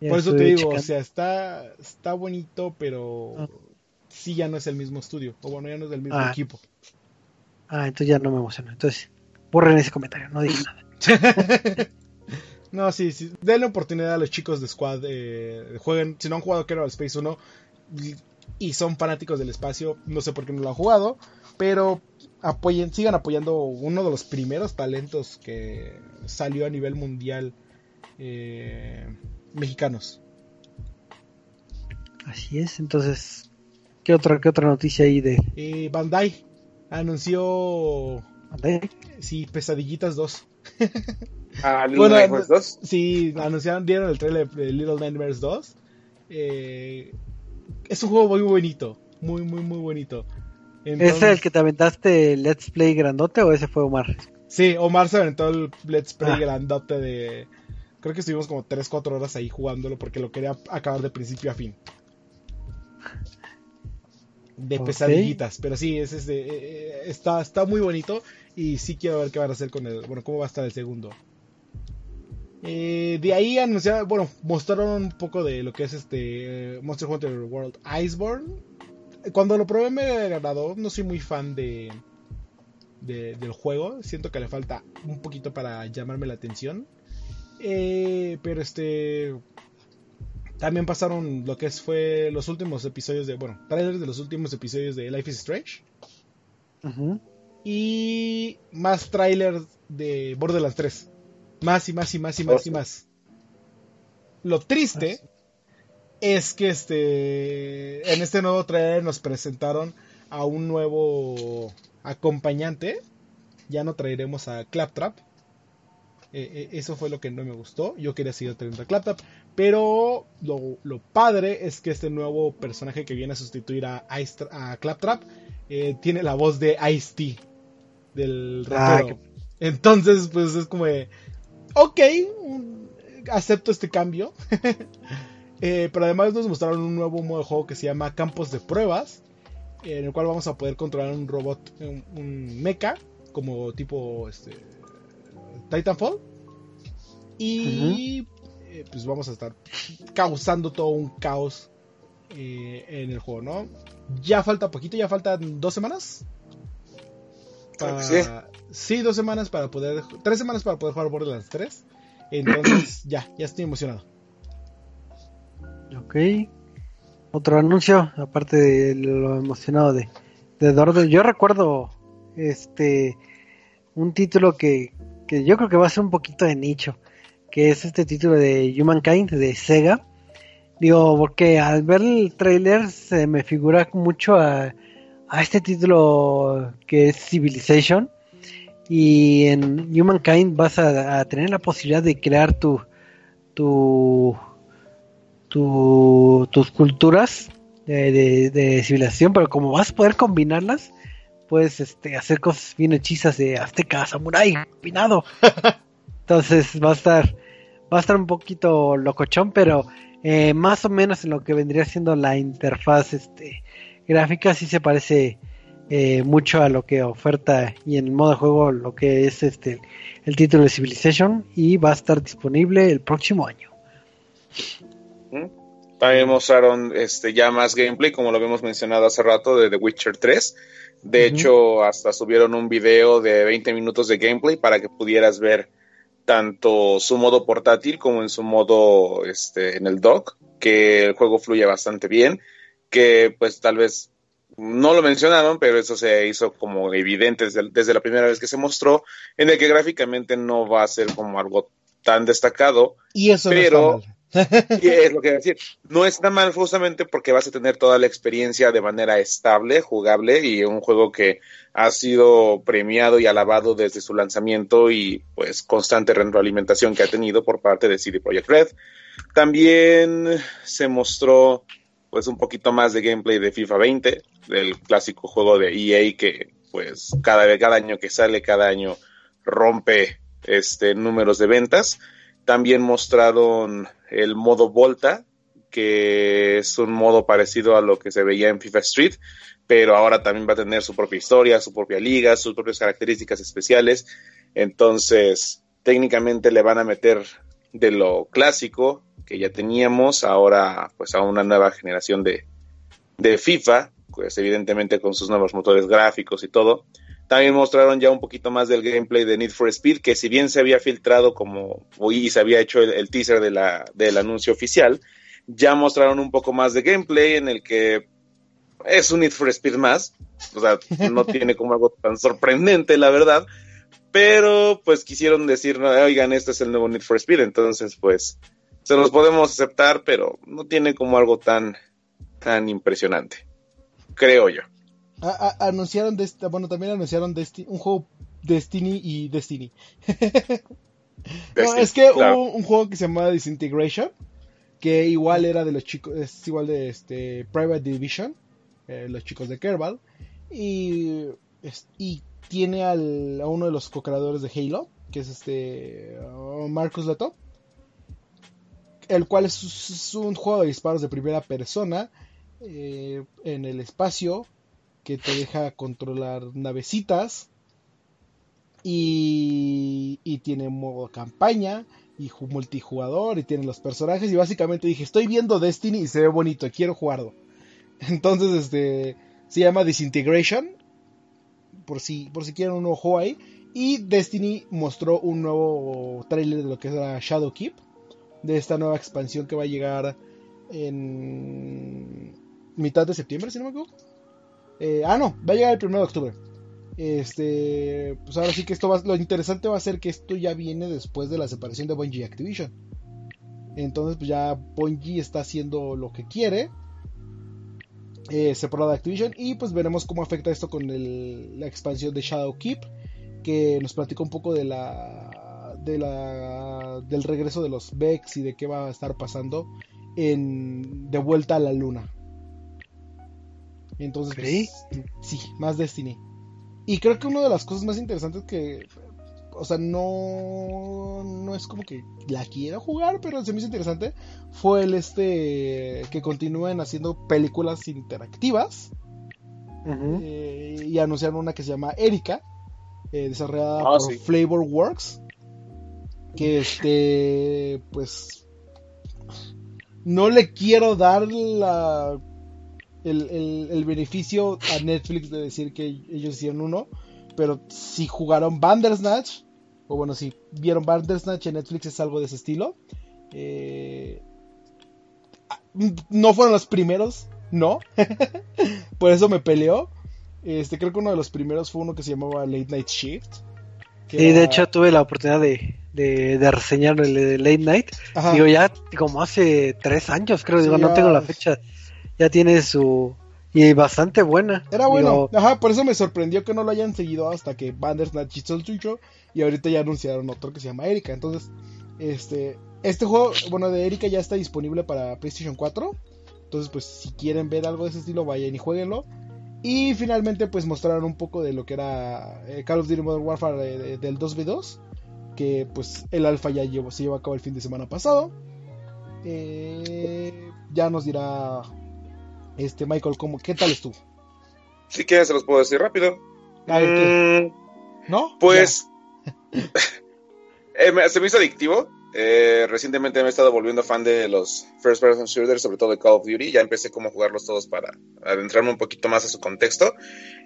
S3: por eso te digo, o sea, está, está bonito, pero ah. sí ya no es el mismo estudio. O bueno, ya no es el mismo ah. equipo.
S1: Ah, entonces ya no me emociona. Entonces, borren ese comentario, no dije nada. (laughs)
S3: no, sí, sí. Denle oportunidad a los chicos de Squad. Eh, jueguen, si no han jugado Kerbal Space 1 y son fanáticos del espacio, no sé por qué no lo han jugado, pero apoyen, sigan apoyando uno de los primeros talentos que salió a nivel mundial. Eh, mexicanos.
S1: Así es, entonces, ¿qué otra, qué otra noticia hay de...?
S3: Eh, Bandai anunció... ¿Bandai? Sí, Pesadillitas 2.
S2: Ah, (laughs) Little Nightmares 2.
S3: Sí, anunciaron, dieron el trailer de Little Nightmares 2. Eh, es un juego muy bonito, muy, muy, muy bonito.
S1: ¿Es el que te aventaste Let's Play grandote o ese fue Omar?
S3: Sí, Omar se aventó el Let's Play ah. grandote de, Creo que estuvimos como 3-4 horas ahí jugándolo porque lo quería acabar de principio a fin. De pesadillitas, pero sí, es, eh, eh, está, está muy bonito y sí quiero ver qué van a hacer con el, bueno, cómo va a estar el segundo. Eh, de ahí anunciaron, bueno, mostraron un poco de lo que es este Monster Hunter World Iceborne. Cuando lo probé me agradó, no soy muy fan de del juego. Siento que le falta un poquito para llamarme la atención. Eh, pero este. También pasaron lo que fue los últimos episodios de. Bueno, trailers de los últimos episodios de Life is Strange. Y más trailers de Borderlands 3. Más y más y más y más y más. Lo triste es que este. En este nuevo trailer nos presentaron a un nuevo acompañante. Ya no traeremos a Claptrap. Eh, eh, eso fue lo que no me gustó. Yo quería seguir trayendo a Claptrap. Pero lo, padre es que este nuevo personaje que viene a sustituir a, a Claptrap eh, tiene la voz de Ice-T del ah, rapero. Entonces, pues es como de, ok, acepto este cambio. (laughs) pero además nos mostraron un nuevo modo de juego que se llama Campos de Pruebas en el cual vamos a poder controlar un robot, un, mecha, como tipo este, Titanfall. Y eh, pues vamos a estar causando todo un caos eh, en el juego, ¿no? Ya falta poquito, ya faltan dos semanas. sí. dos semanas para poder. Tres semanas para poder jugar Borderlands 3. Entonces, (clears throat) ya, ya estoy emocionado.
S1: Ok otro anuncio, aparte de lo emocionado de, de Yo recuerdo este un título que, que yo creo que va a ser un poquito de nicho, que es este título de Humankind de Sega. Digo, porque al ver el trailer se me figura mucho a, a este título que es Civilization. Y en Humankind vas a, a tener la posibilidad de crear tu, tu tus culturas de, civilización, pero como vas a poder combinarlas, puedes este, hacer cosas bien hechizas de azteca, samurai, combinado. (laughs) Entonces va a estar, va a estar un poquito locochón, pero eh, más o menos en lo que vendría siendo la interfaz este, gráfica sí se parece eh, mucho a lo que oferta y en el modo de juego lo que es este el título de Civilization y va a estar disponible el próximo año.
S2: También mostraron este, ya más gameplay, como lo habíamos mencionado hace rato, de The Witcher 3. De hecho, hasta subieron un video de 20 minutos de gameplay para que pudieras ver tanto su modo portátil como en su modo este, en el dock, que el juego fluye bastante bien, que pues tal vez no lo mencionaron, pero eso se hizo como evidente desde, desde la primera vez que se mostró, en el que gráficamente no va a ser como algo tan destacado,
S3: y eso
S2: pero (laughs) y es lo que decir. No está mal justamente porque vas a tener toda la experiencia de manera estable, jugable y un juego que ha sido premiado y alabado desde su lanzamiento y pues constante retroalimentación que ha tenido por parte de CD Projekt Red. También se mostró pues un poquito más de gameplay de FIFA 20, del clásico juego de EA que pues cada, cada año que sale, cada año rompe este números de ventas. También mostraron el modo Volta, que es un modo parecido a lo que se veía en FIFA Street, pero ahora también va a tener su propia historia, su propia liga, sus propias características especiales. Entonces, técnicamente le van a meter de lo clásico que ya teníamos, ahora pues a una nueva generación de, de FIFA, pues evidentemente con sus nuevos motores gráficos y todo. También mostraron ya un poquito más del gameplay de Need for Speed, que si bien se había filtrado como y se había hecho el, teaser de la, del anuncio oficial, ya mostraron un poco más de gameplay en el que es un Need for Speed más, o sea, no (laughs) tiene como algo tan sorprendente, la verdad, pero pues quisieron decir, oigan, este es el nuevo Need for Speed, entonces pues se los podemos aceptar, pero no tiene como algo tan, tan impresionante, creo yo
S3: anunciaron bueno, también anunciaron un juego Destiny y Destiny. (laughs) es que hubo un juego que se llamaba Disintegration, que igual era de los chicos, es igual de este Private Division, eh, los chicos de Kerbal, y, y tiene al, a uno de los co-creadores de Halo, que es este uh, Marcus Leto, el cual es, un juego de disparos de primera persona eh, en el espacio que te deja controlar navecitas y, y tiene modo campaña y multijugador y tiene los personajes y básicamente dije estoy viendo Destiny y se ve bonito quiero jugarlo (laughs) entonces este se llama Disintegration por si, por si quieren un ojo ahí. Y Destiny mostró un nuevo trailer de lo que era Shadow Keep, de esta nueva expansión que va a llegar en mitad de septiembre, si no me equivoco. Eh, ah, no, va a llegar el 1 de octubre. Este, pues ahora sí que esto va, lo interesante va a ser que esto ya viene después de la separación de Bungie y Activision. Entonces, pues ya Bungie está haciendo lo que quiere, eh, separado de Activision, y pues veremos cómo afecta esto con la expansión de Shadow Keep, que nos platica un poco de la, de la, del regreso de los Vex y de qué va a estar pasando en, de vuelta a la luna. Entonces, pues, sí, más Destiny. Y creo que una de las cosas más interesantes que, o sea, no, no es como que la quiera jugar, pero se me hizo interesante, fue el este, que continúen haciendo películas interactivas. Eh, y anunciaron una que se llama Erika, eh, desarrollada ah, por Flavor Works. Que este, pues, no le quiero dar la el, beneficio a Netflix de decir que ellos hicieron uno, pero si jugaron Bandersnatch, o bueno, si vieron Bandersnatch en Netflix es algo de ese estilo. Eh, no fueron los primeros, no. (laughs) Por eso me peleó. Este, creo que uno de los primeros fue uno que se llamaba Late Night Shift.
S1: Sí, de hecho tuve la oportunidad de, de, reseñar el de Late Night. Digo, ya como hace tres años, creo, digo, no tengo la fecha ya tiene su... Y bastante buena.
S3: Era bueno. Ajá, por eso me sorprendió que no lo hayan seguido hasta que Bandersnatch hizo el suyo. Y ahorita ya anunciaron otro que se llama Erika. Entonces, este, este juego, bueno, de Erika ya está disponible para PlayStation 4. Entonces, pues si quieren ver algo de ese estilo, vayan y jueguenlo. Y finalmente, pues mostraron un poco de lo que era eh, Call of Duty Modern Warfare del 2v2. Que pues el alfa ya se llevó a cabo el fin de semana pasado. Eh, ya nos dirá este, Michael, ¿cómo, ¿qué tal estuvo?
S2: Si quieres, se los puedo decir rápido.
S3: Mm, ¿No?
S2: Pues. (laughs) Eh, se me hizo adictivo. Eh, recientemente me he estado volviendo fan de los first person shooters, sobre todo de Call of Duty. Ya empecé como a jugarlos todos para adentrarme un poquito más a su contexto.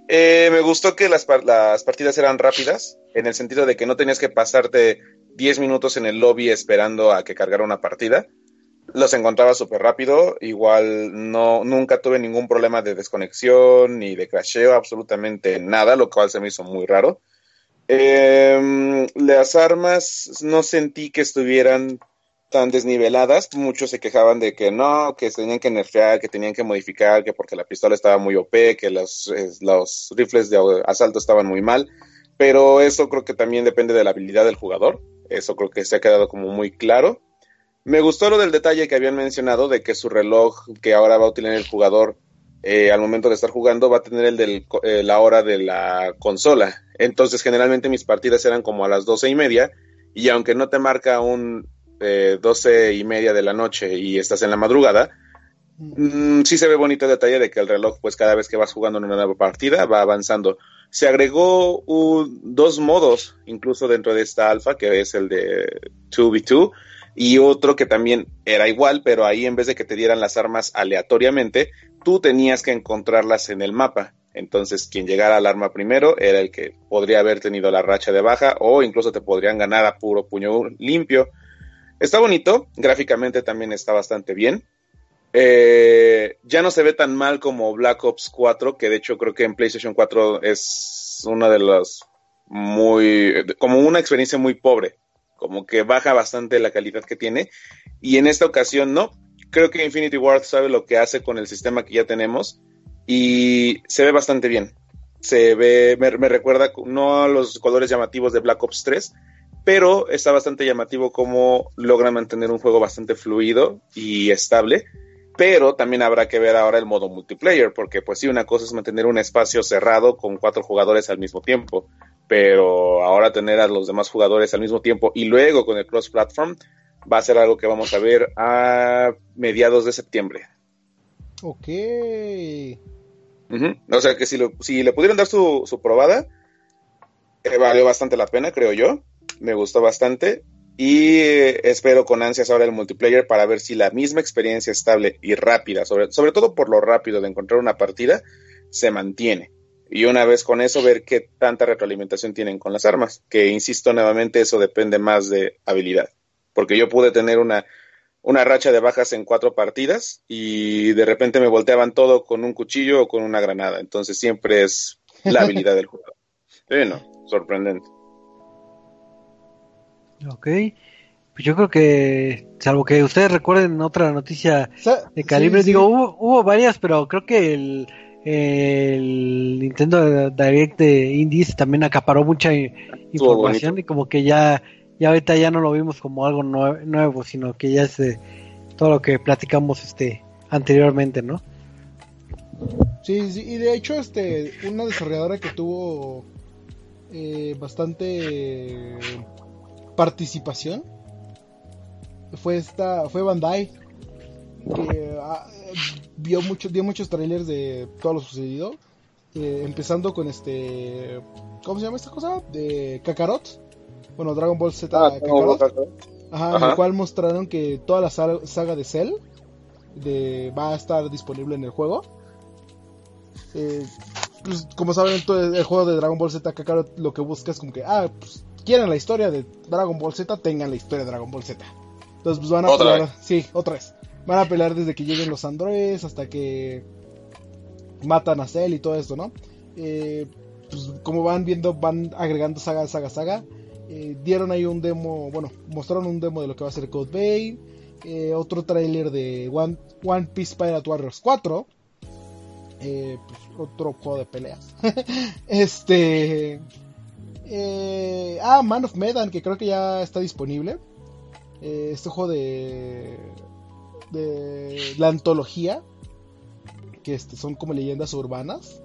S2: Eh, me gustó que las, las, partidas eran rápidas, en el sentido de que no tenías que pasarte 10 minutos en el lobby esperando a que cargara una partida los encontraba súper rápido. Igual no, nunca tuve ningún problema de desconexión ni de crasheo, absolutamente nada, lo cual se me hizo muy raro. Em, las armas no sentí que estuvieran tan desniveladas. Muchos se quejaban de que no, que tenían que nerfear, que tenían que modificar, que porque la pistola estaba muy OP, que los, los rifles de asalto estaban muy mal. Pero eso creo que también depende de la habilidad del jugador. Eso creo que se ha quedado como muy claro. Me gustó lo del detalle que habían mencionado de que su reloj que ahora va a utilizar el jugador eh, al momento de estar jugando va a tener el de eh, la hora de la consola. Entonces generalmente mis partidas eran como a las doce y media y aunque no te marca un eh, doce y media de la noche y estás en la madrugada, mm, sí se ve bonito el detalle de que el reloj pues cada vez que vas jugando en una nueva partida va avanzando. Se agregó dos modos incluso dentro de esta alfa que es el de 2v2 y otro que también era igual, pero ahí en vez de que te dieran las armas aleatoriamente, tú tenías que encontrarlas en el mapa. Entonces, quien llegara al arma primero era el que podría haber tenido la racha de baja o incluso te podrían ganar a puro puño limpio. Está bonito, gráficamente también está bastante bien. Eh, ya no se ve tan mal como Black Ops 4, que de hecho creo que en PlayStation 4 es una de las muy, como una experiencia muy pobre como que baja bastante la calidad que tiene. Y en esta ocasión no. Creo que Infinity Ward sabe lo que hace con el sistema que ya tenemos y se ve bastante bien. Se ve, me, recuerda no a los colores llamativos de Black Ops 3, pero está bastante llamativo cómo logra mantener un juego bastante fluido y estable. Pero también habrá que ver ahora el modo multiplayer, porque pues sí, una cosa es mantener un espacio cerrado con cuatro jugadores al mismo tiempo pero ahora tener a los demás jugadores al mismo tiempo y luego con el cross platform va a ser algo que vamos a ver a mediados de septiembre.
S3: Ok.
S2: O sea que si, si le pudieron dar su, su probada, eh, valió bastante la pena, creo yo. Me gustó bastante. Y eh, espero con ansias ahora el multiplayer para ver si la misma experiencia estable y rápida, sobre, sobre todo por lo rápido de encontrar una partida, se mantiene. Y una vez con eso, ver qué tanta retroalimentación tienen con las armas. Que insisto nuevamente, eso depende más de habilidad. Porque yo pude tener una, una racha de bajas en cuatro partidas y de repente me volteaban todo con un cuchillo o con una granada. Entonces siempre es la habilidad del jugador. Bueno, sorprendente.
S1: Ok. Pues yo creo que, salvo que ustedes recuerden otra noticia de calibre, digo, Hubo, hubo varias, pero creo que el, el Nintendo Direct de Indies también acaparó mucha información y como que ya, ya ahorita ya no lo vimos como algo nuevo, sino que ya es de todo lo que platicamos este anteriormente, ¿no?
S3: Sí, sí, y de hecho este una desarrolladora que tuvo eh, bastante participación fue esta fue Bandai que ah, vio muchos dio muchos trailers de todo lo sucedido eh, empezando con este cómo se llama esta cosa de Kakarot. Bueno Dragon Ball Z ah, Kakarot. Ajá, en el cual mostraron que toda la saga de Cell de, va a estar disponible en el juego. Eh, pues, como saben, todo el juego de Dragon Ball Z, Kakarot lo que busca es como que, ah, pues quieren la historia de Dragon Ball Z, tengan la historia de Dragon Ball Z. Entonces, pues van a pelear, sí, otra vez. Van a pelear desde que lleguen los androides hasta que matan a Cell y todo esto, ¿no? Eh, pues como van viendo, van agregando saga, saga, saga. Eh, dieron ahí un demo, bueno, mostraron un demo de lo que va a ser Code Vein. Eh, otro tráiler de One, One Piece Pirate Warriors 4 eh, pues, otro juego de peleas. (laughs) este. Eh, ah, Man of Medan, que creo que ya está disponible. Este juego de. De la antología. Que este, son como leyendas urbanas.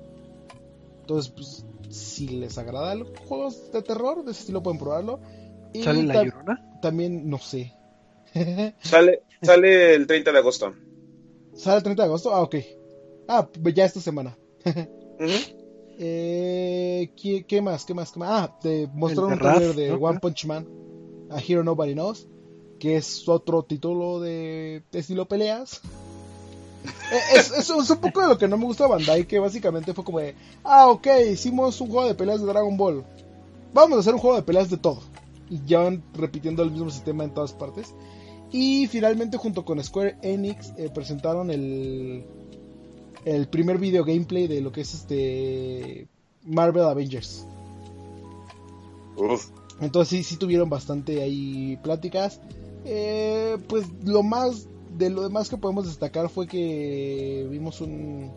S3: Entonces, pues, si les agrada los juegos de terror, de ese estilo pueden probarlo.
S1: Y ¿Sale la llorona?
S3: También, no sé. (laughs)
S2: sale, sale el 30 de agosto.
S3: ¿Sale el 30 de agosto? Ah, ok. Ah, ya esta semana. (laughs) eh, ¿qué, más? ¿Qué más? ¿Qué más? Ah, te mostraron un trailer de One Punch Man, A Hero Nobody Knows, que es otro título de, estilo peleas. Eh, es, es, un poco de lo que no me gusta Bandai, que básicamente fue como de, ah, ok, hicimos un juego de peleas de Dragon Ball. Vamos a hacer un juego de peleas de todo. Y ya van repitiendo el mismo sistema en todas partes. Y finalmente junto con Square Enix eh, presentaron el, el primer video gameplay de lo que es este Marvel Avengers. Entonces sí, sí tuvieron bastante ahí pláticas. Eh, pues lo más de lo demás que podemos destacar fue que vimos un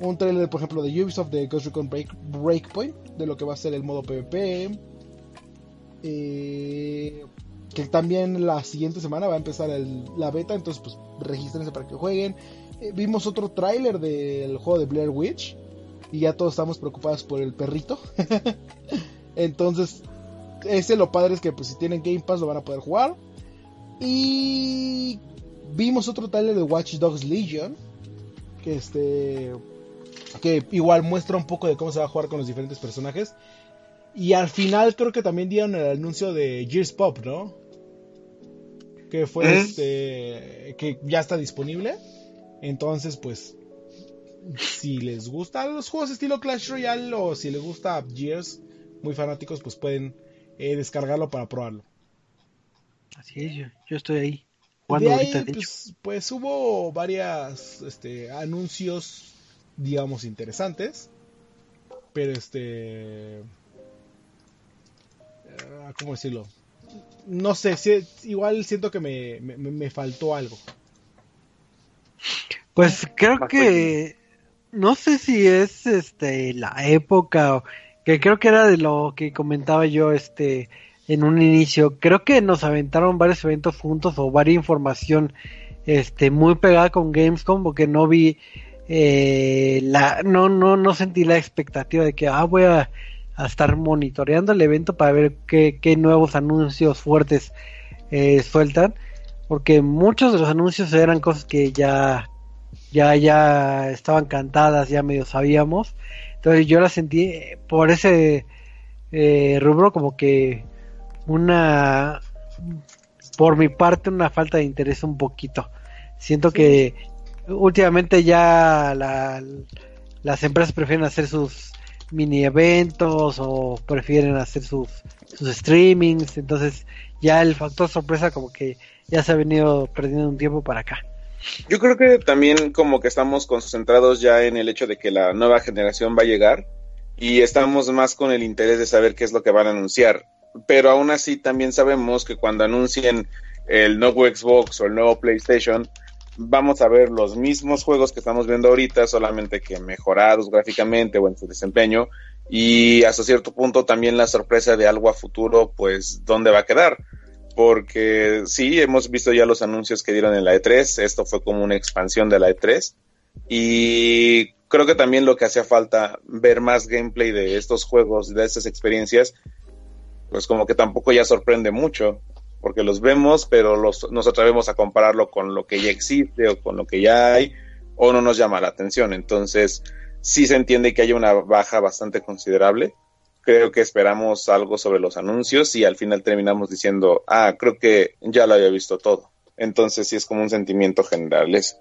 S3: un trailer, por ejemplo, de Ubisoft de Ghost Recon Breakpoint, de lo que va a ser el modo PvP. Eh, que también la siguiente semana va a empezar la beta, entonces pues regístrense para que jueguen. Eh, vimos otro tráiler del juego de Blair Witch y ya todos estamos preocupados por el perrito. (laughs) Entonces, ese lo padre es que pues si tienen Game Pass lo van a poder jugar. Y vimos otro tráiler de Watch Dogs Legion que este que igual muestra un poco de cómo se va a jugar con los diferentes personajes. Y al final creo que también dieron el anuncio de Gears Pop, ¿no? Que fue ¿Eh? este que ya está disponible. Entonces, pues, si les gustan los juegos estilo Clash Royale o si les gusta Gears, muy fanáticos, pues pueden eh, descargarlo para probarlo.
S1: Así es, yo, estoy ahí.
S3: pues, pues, hubo varias este, anuncios, digamos, interesantes. Pero este... Ah, ¿Cómo decirlo? No sé, si, igual siento que me, me faltó algo.
S1: Pues creo que no sé si es este la época que creo que era de lo que comentaba yo este en un inicio. Creo que nos aventaron varios eventos juntos o varias información este muy pegada con Gamescom porque no vi eh, la no no no sentí la expectativa de que ah voy a, estar monitoreando el evento para ver qué, qué nuevos anuncios fuertes eh, sueltan porque muchos de los anuncios eran cosas que ya ya, ya estaban cantadas, ya medio sabíamos. Entonces yo la sentí eh, por ese eh, rubro como que una, por mi parte, una falta de interés un poquito. Siento que últimamente ya la, las empresas prefieren hacer sus mini eventos o prefieren hacer sus, sus streamings. Entonces ya el factor sorpresa como que ya se ha venido perdiendo un tiempo para acá.
S2: Yo creo que también como que estamos concentrados ya en el hecho de que la nueva generación va a llegar y estamos más con el interés de saber qué es lo que van a anunciar. Pero aún así también sabemos que cuando anuncien el nuevo Xbox o el nuevo PlayStation, vamos a ver los mismos juegos que estamos viendo ahorita, solamente que mejorados gráficamente o en su desempeño. Y hasta cierto punto también la sorpresa de algo a futuro, pues, ¿dónde va a quedar? Porque sí, hemos visto ya los anuncios que dieron en la E3, esto fue como una expansión de la E3. Y creo que también lo que hacía falta, ver más gameplay de estos juegos, de estas experiencias, pues como que tampoco ya sorprende mucho porque los vemos, pero los, nos atrevemos a compararlo con lo que ya existe o con lo que ya hay, o no nos llama la atención. Entonces, sí se entiende que hay una baja bastante considerable. Creo que esperamos algo sobre los anuncios y al final terminamos diciendo, ah, creo que ya lo había visto todo. Entonces, sí es como un sentimiento general eso.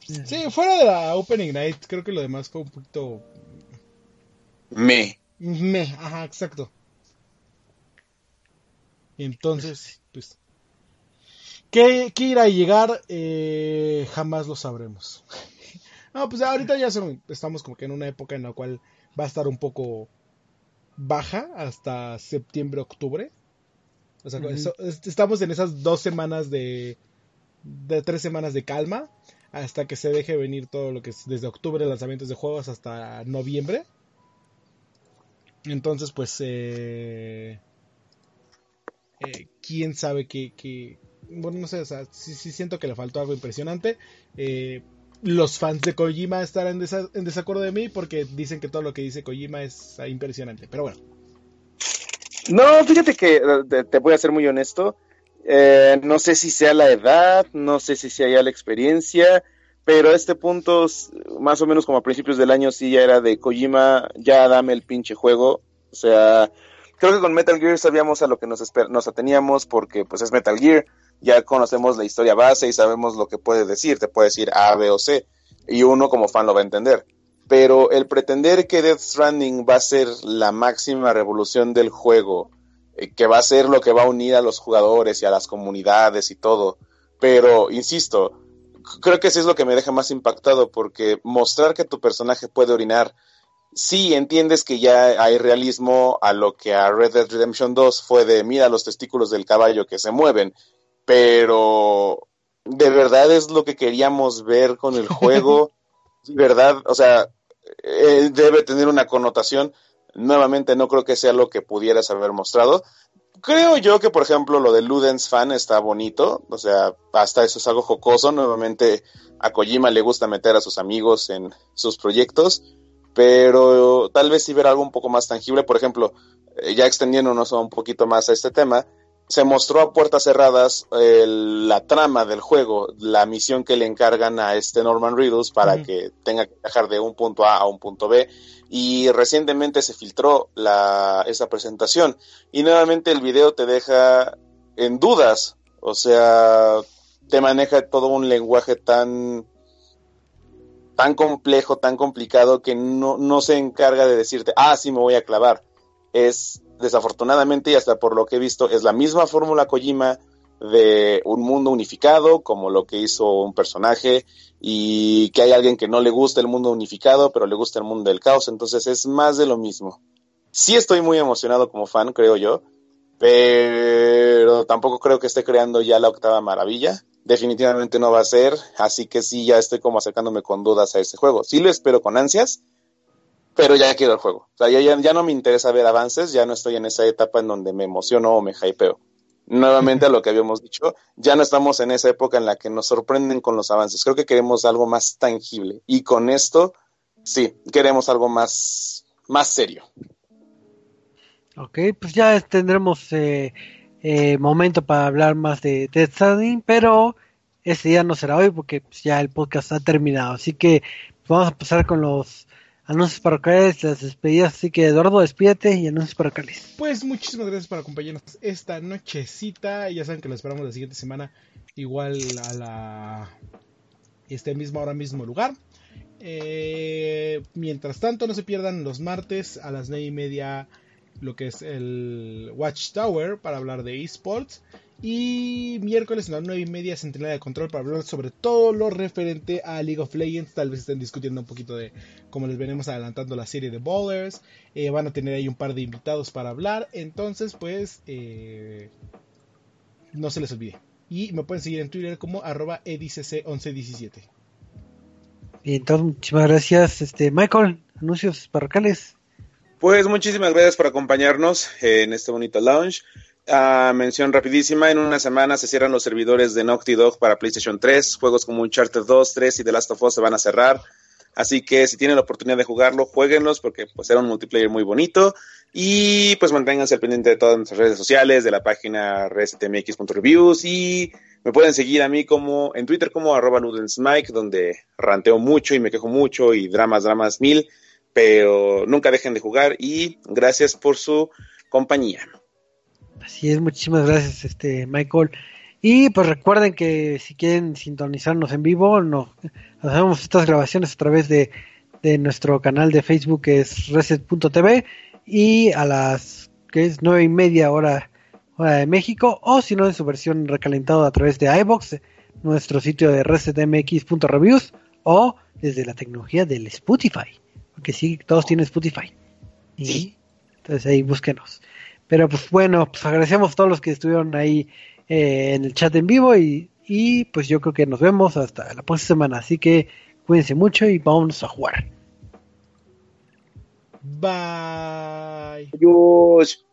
S3: Sí, fuera de la Opening Night, creo que lo demás fue un poquito.
S2: Me.
S3: Me, ajá, exacto. Entonces, pues, ¿qué, qué irá a llegar? Eh, jamás lo sabremos. (laughs) no, pues ahorita ya estamos como que en una época en la cual va a estar un poco baja hasta septiembre, octubre. O sea, estamos en esas dos semanas de, de tres semanas de calma hasta que se deje venir todo lo que es desde octubre lanzamientos de juegos hasta noviembre. Entonces, pues, eh, eh, quién sabe qué, bueno, no sé, o sea, sí, siento que le faltó algo impresionante. Eh, los fans de Kojima estarán en, desacuerdo de mí porque dicen que todo lo que dice Kojima es ah, impresionante, pero bueno.
S2: No, fíjate que eh, te, voy a ser muy honesto. no sé si sea la edad, no sé si sea ya la experiencia, pero a este punto, más o menos como a principios del año, sí ya era de Kojima, ya dame el pinche juego. O sea, creo que con Metal Gear sabíamos a lo que nos, nos ateníamos porque pues es Metal Gear, ya conocemos la historia base y sabemos lo que puede decir, te puede decir A, B o C, y uno como fan lo va a entender. Pero el pretender que Death Stranding va a ser la máxima revolución del juego, eh, que va a ser lo que va a unir a los jugadores y a las comunidades y todo, pero insisto, creo que eso es lo que me deja más impactado porque mostrar que tu personaje puede orinar sí entiendes que ya hay realismo a lo que a Red Dead Redemption 2 fue de mira los testículos del caballo que se mueven, pero de verdad es lo que queríamos ver con el juego, (laughs) verdad, o sea, eh, debe tener una connotación, nuevamente no creo que sea lo que pudieras haber mostrado. Creo yo que, por ejemplo, lo de Ludens fan está bonito, o sea, hasta eso es algo jocoso. Nuevamente, a Kojima le gusta meter a sus amigos en sus proyectos pero tal vez sí ver algo un poco más tangible, por ejemplo, eh, ya extendiéndonos un poquito más a este tema, se mostró a puertas cerradas la trama del juego, la misión que le encargan a este Norman Riddles para que tenga que viajar de un punto A a un punto B. Y recientemente se filtró la, esa presentación. Y nuevamente el video te deja en dudas. O sea, te maneja todo un lenguaje tan tan complejo, tan complicado, que no, no se encarga de decirte, ah, sí, me voy a clavar. Es, desafortunadamente, y hasta por lo que he visto, es la misma fórmula Kojima de un mundo unificado, como lo que hizo un personaje, y que hay alguien que no le gusta el mundo unificado, pero le gusta el mundo del caos, entonces es más de lo mismo. Sí estoy muy emocionado como fan, creo yo, pero tampoco creo que esté creando ya la octava maravilla definitivamente no va a ser, así que sí, ya estoy como acercándome con dudas a ese juego. Sí lo espero con ansias, pero ya quiero el juego. O sea, ya, ya, no me interesa ver avances, ya no estoy en esa etapa en donde me emociono o me hypeo. Nuevamente a lo que habíamos dicho, ya no estamos en esa época en la que nos sorprenden con los avances. Creo que queremos algo más tangible. Y con esto, sí, queremos algo más, más serio.
S1: Ok, pues ya tendremos eh, eh, momento para hablar más de Death Stranding, pero ese día no será hoy porque pues, ya el podcast ha terminado. Así que pues, vamos a pasar con los anuncios parroquiales, las despedidas. Así que Eduardo, despídete y anuncios parroquiales.
S3: Pues muchísimas gracias por acompañarnos esta nochecita. Ya saben que lo esperamos la siguiente semana, igual a la este mismo ahora mismo lugar. Eh, mientras tanto, no se pierdan los martes a las 9 y media lo que es el Watchtower para hablar de esports. Y miércoles a las 9 y media Centenaria de Control para hablar sobre todo lo referente a League of Legends. Tal vez estén discutiendo un poquito de cómo les venimos adelantando la serie de Bowlers. Eh, van a tener ahí un par de invitados para hablar. Entonces, pues, eh, no se les olvide. Y me pueden seguir en Twitter como arroba edicc1117.
S1: Y entonces, muchísimas gracias, este Michael. Anuncios parroquiales.
S2: Pues muchísimas gracias por acompañarnos en este bonito lounge. Uh, mención rapidísima, en una semana se cierran los servidores de Naughty Dog para PlayStation 3, juegos como Uncharted 2, 3 y The Last of Us se van a cerrar, así que si tienen la oportunidad de jugarlo, jueguenlos porque pues era un multiplayer muy bonito. Y pues manténganse al pendiente de todas nuestras redes sociales, de la página restmx.reviews y me pueden seguir a mí como en Twitter como arroba donde ranteo mucho y me quejo mucho y dramas, dramas mil, pero nunca dejen de jugar y gracias por su compañía.
S1: Así es, muchísimas gracias, este Michael. Y pues recuerden que si quieren sintonizarnos en vivo, no, hacemos estas grabaciones a través de, nuestro canal de Facebook que es reset.tv y a las que es nueve y media hora, hora de México o si no en su versión recalentada a través de iBox, nuestro sitio de resetmx.reviews o desde la tecnología del Spotify, porque sí, todos tienen Spotify. Y entonces ahí búsquenos. Pero pues bueno, pues agradecemos a todos los que estuvieron ahí eh, en el chat en vivo y, y pues yo creo que nos vemos hasta la próxima semana. Así que cuídense mucho y vamos a jugar.
S3: Bye.
S2: Adiós.